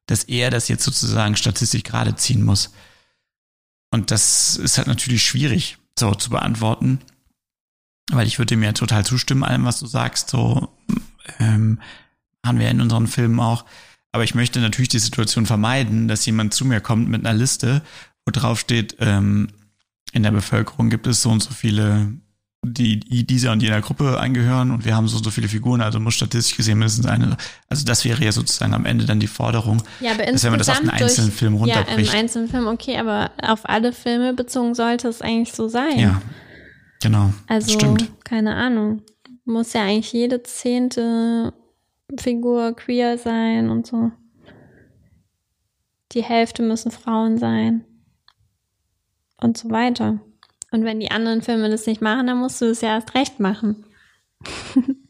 dass er das jetzt sozusagen statistisch gerade ziehen muss? Und das ist halt natürlich schwierig so zu beantworten, weil ich würde mir total zustimmen, allem, was du sagst, so ähm, haben wir in unseren Filmen auch. Aber ich möchte natürlich die Situation vermeiden, dass jemand zu mir kommt mit einer Liste, wo drauf steht, ähm, in der Bevölkerung gibt es so und so viele, die, die dieser und jener Gruppe angehören und wir haben so und so viele Figuren, also muss statistisch gesehen mindestens eine. Also das wäre ja sozusagen am Ende dann die Forderung, Ja, aber dass wenn man das auf einen einzelnen durch- Film runterbricht. Ja, im einzelnen Film, okay, aber auf alle Filme bezogen sollte es eigentlich so sein. Ja, genau. Also, stimmt. keine Ahnung. Muss ja eigentlich jede zehnte Figur queer sein und so. Die Hälfte müssen Frauen sein. Und so weiter. Und wenn die anderen Filme das nicht machen, dann musst du es ja erst recht machen.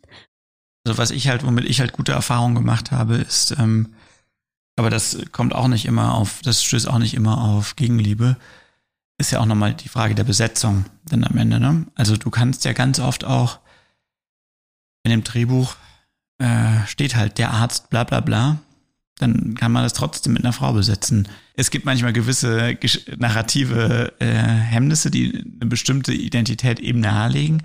Also was ich halt, womit ich halt gute Erfahrungen gemacht habe, ist, ähm, aber das kommt auch nicht immer auf, das stößt auch nicht immer auf Gegenliebe, ist ja auch nochmal die Frage der Besetzung dann am Ende, ne? Also du kannst ja ganz oft auch in dem Drehbuch äh, steht halt der Arzt bla bla bla, dann kann man das trotzdem mit einer Frau besetzen. Es gibt manchmal gewisse narrative äh, Hemmnisse, die eine bestimmte Identität eben nahelegen.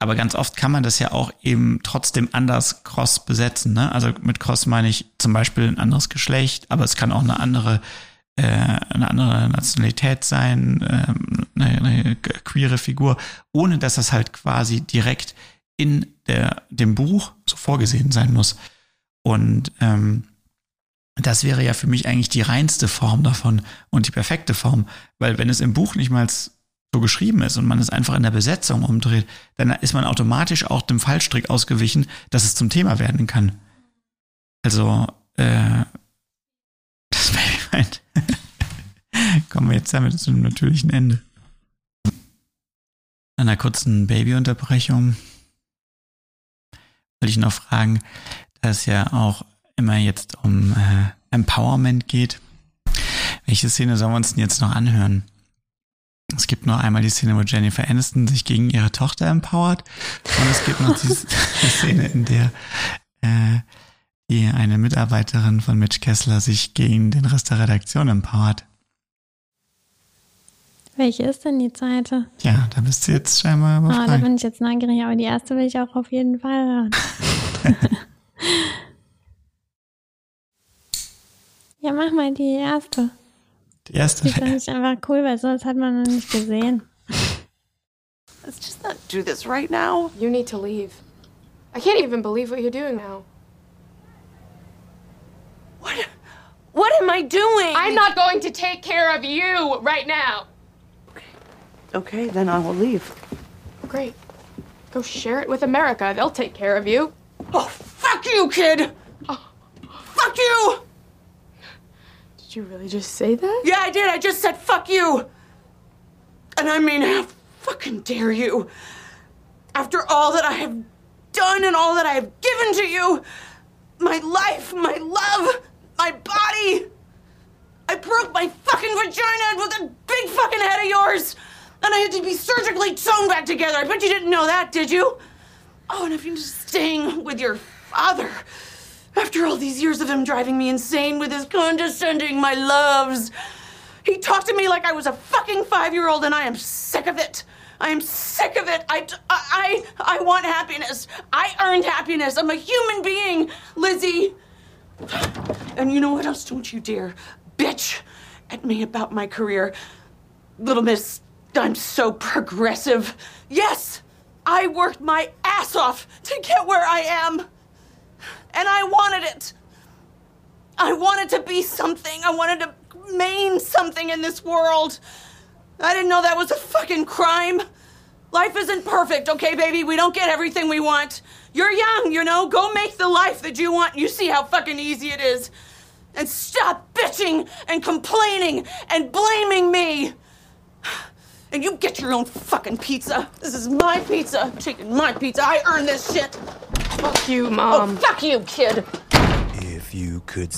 Aber ganz oft kann man das ja auch eben trotzdem anders cross besetzen. Ne? Also mit cross meine ich zum Beispiel ein anderes Geschlecht, aber es kann auch eine andere, äh, eine andere Nationalität sein, ähm, eine, eine queere Figur, ohne dass das halt quasi direkt in der, dem Buch so vorgesehen sein muss. Und ähm, das wäre ja für mich eigentlich die reinste Form davon und die perfekte Form, weil wenn es im Buch nicht mal so geschrieben ist und man es einfach in der Besetzung umdreht, dann ist man automatisch auch dem Fallstrick ausgewichen, dass es zum Thema werden kann. Also, äh, das wäre mein. Kommen wir jetzt damit zu einem natürlichen Ende. Nach einer kurzen Babyunterbrechung will ich noch fragen, da es ja auch immer jetzt um äh, Empowerment geht. Welche Szene sollen wir uns denn jetzt noch anhören? Es gibt noch einmal die Szene, wo Jennifer Aniston sich gegen ihre Tochter empowert. Und es gibt noch die, Szene, in der äh, die eine Mitarbeiterin von Mitch Kessler sich gegen den Rest der Redaktion empowert. Welche ist denn die zweite? Ja, da bist du jetzt scheinbar Ah, da überfragt. bin ich jetzt neugierig, aber die erste will ich auch auf jeden Fall hören. ja, mach mal die erste. Die erste. Die finde ich einfach cool, weil sowas hat man noch nicht gesehen. Let's just not do this right now. You need to leave. I can't even believe what you're doing now. What? What am I doing? I'm not going to take care of you right now. Okay, then I will leave. Great. Go share it with America. They'll take care of you. Oh, fuck you, kid! Oh, fuck you! Did you really just say that? Yeah, I did. I just said fuck you. And I mean, how fucking dare you? After all that I have done and all that I have given to you, my life, my love, my body. I broke my fucking vagina with a big fucking head of yours. And I had to be surgically sewn back together. I bet you didn't know that, did you? Oh, and if you're just staying with your father. After all these years of him driving me insane with his condescending my loves. He talked to me like I was a fucking five year old, and I am sick of it. I am sick of it. I, I, I want happiness. I earned happiness. I'm a human being, Lizzie. And you know what else? Don't you dare bitch at me about my career. Little miss, I'm so progressive. Yes, I worked my ass off to get where I am. And I wanted it. I wanted to be something. I wanted to mean something in this world. I didn't know that was a fucking crime. Life isn't perfect, okay, baby? We don't get everything we want. You're young, you know? Go make the life that you want. You see how fucking easy it is. And stop bitching and complaining and blaming me. And you get your own fucking pizza. This is my pizza. Taking my pizza. I earned this shit. Fuck you, Mom. Oh, fuck you, kid. If you could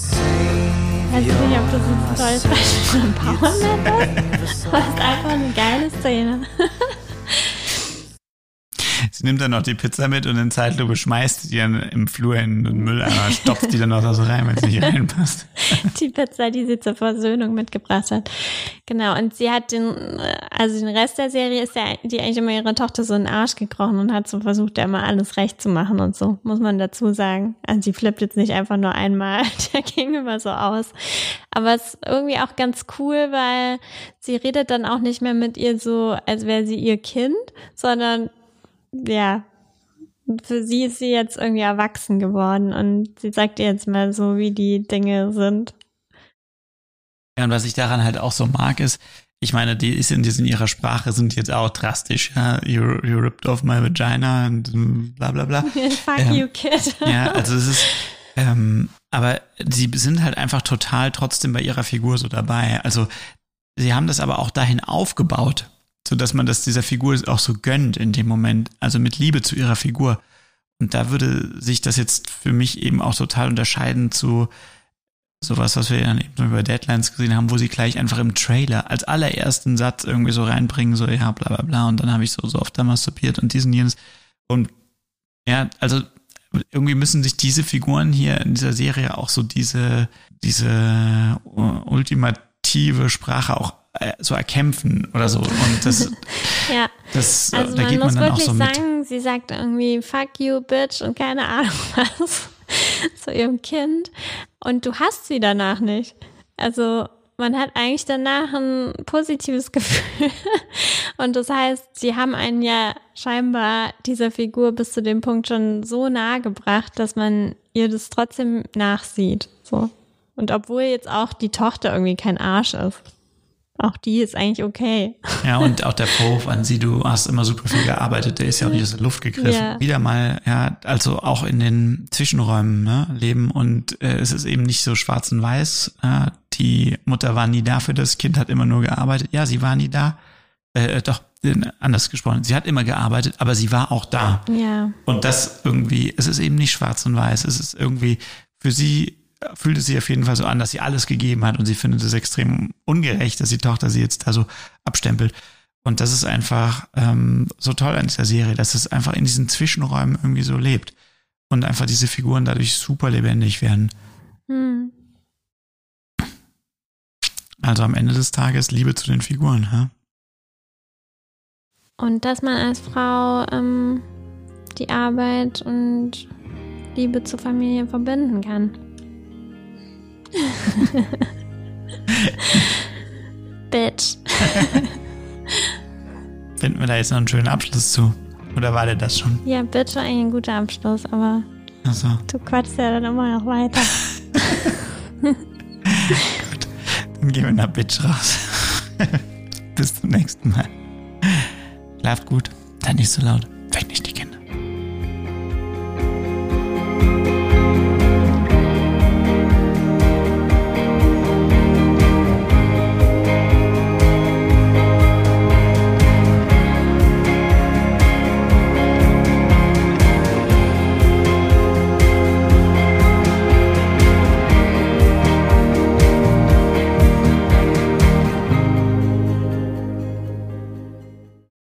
Weiß ich nicht, ob das ein tolles Beispiel von Empowerment ist. Aber es ist einfach eine geile Szene. Sie nimmt dann noch die Pizza mit und in Zeitlupe schmeißt sie dann im Flur in den Mülleimer, stopft die dann noch so rein, wenn es nicht reinpasst. Die Pizza, die sie zur Versöhnung mitgebracht hat. Genau, und sie hat den, also den Rest der Serie ist ja, die eigentlich immer ihre Tochter so in den Arsch gekrochen und hat so versucht, ja immer alles recht zu machen und so, muss man dazu sagen. Also sie flippt jetzt nicht einfach nur einmal, der ging immer so aus. Aber es ist irgendwie auch ganz cool, weil sie redet dann auch nicht mehr mit ihr so, als wäre sie ihr Kind, sondern ja, für sie ist sie jetzt irgendwie erwachsen geworden und sie sagt ihr jetzt mal so, wie die Dinge sind. Ja, und was ich daran halt auch so mag, ist, ich meine, die ist in, in ihrer Sprache sind jetzt auch drastisch, ja, you, you ripped off my vagina und bla bla bla. Fuck Ähm, you, kid. Ja, also es ist, ähm, aber sie sind halt einfach total trotzdem bei ihrer Figur so dabei. Also sie haben das aber auch dahin aufgebaut, so dass man das dieser Figur auch so gönnt in dem Moment, also mit Liebe zu ihrer Figur. Und da würde sich das jetzt für mich eben auch total unterscheiden zu sowas, was wir dann eben über Deadlines gesehen haben, wo sie gleich einfach im Trailer als allerersten Satz irgendwie so reinbringen, so ja, bla bla bla, und dann habe ich so, so oft da masturbiert und diesen jenes. Und ja, also irgendwie müssen sich diese Figuren hier in dieser Serie auch so diese, diese ultimative Sprache auch so erkämpfen oder so. Und das, Ja. das, äh, Also da man geht man muss dann auch wirklich so mit. sagen, sie sagt irgendwie fuck you, bitch und keine Ahnung was zu ihrem Kind und du hast sie danach nicht. Also man hat eigentlich danach ein positives Gefühl und das heißt, sie haben einen ja scheinbar dieser Figur bis zu dem Punkt schon so nahe gebracht, dass man ihr das trotzdem nachsieht. So. Und obwohl jetzt auch die Tochter irgendwie kein Arsch ist. Auch die ist eigentlich okay. Ja, und auch der Vorwurf an sie, du hast immer super viel gearbeitet, der ist ja auch nicht aus der Luft gegriffen. Ja. Wieder mal, ja, also auch in den Zwischenräumen ne, leben und äh, es ist eben nicht so schwarz und weiß. Äh, die Mutter war nie da für das Kind, hat immer nur gearbeitet. Ja, sie war nie da. Äh, äh, doch, anders gesprochen. Sie hat immer gearbeitet, aber sie war auch da. Ja. Und das irgendwie, es ist eben nicht schwarz und weiß. Es ist irgendwie, für sie fühlt es sich auf jeden Fall so an, dass sie alles gegeben hat und sie findet es extrem ungerecht, dass die Tochter sie jetzt da so abstempelt. Und das ist einfach ähm, so toll an dieser Serie, dass es einfach in diesen Zwischenräumen irgendwie so lebt und einfach diese Figuren dadurch super lebendig werden. Hm. Also am Ende des Tages Liebe zu den Figuren. Hä? Und dass man als Frau ähm, die Arbeit und Liebe zur Familie verbinden kann. Bitch. Finden wir da jetzt noch einen schönen Abschluss zu? Oder war der das schon? Ja, Bitch war eigentlich ein guter Abschluss, aber Also, du quatschst ja dann immer noch weiter. dann gehen wir nach Bitch raus. Bis zum nächsten Mal. Schlaft gut, seid nicht so laut, weck nicht die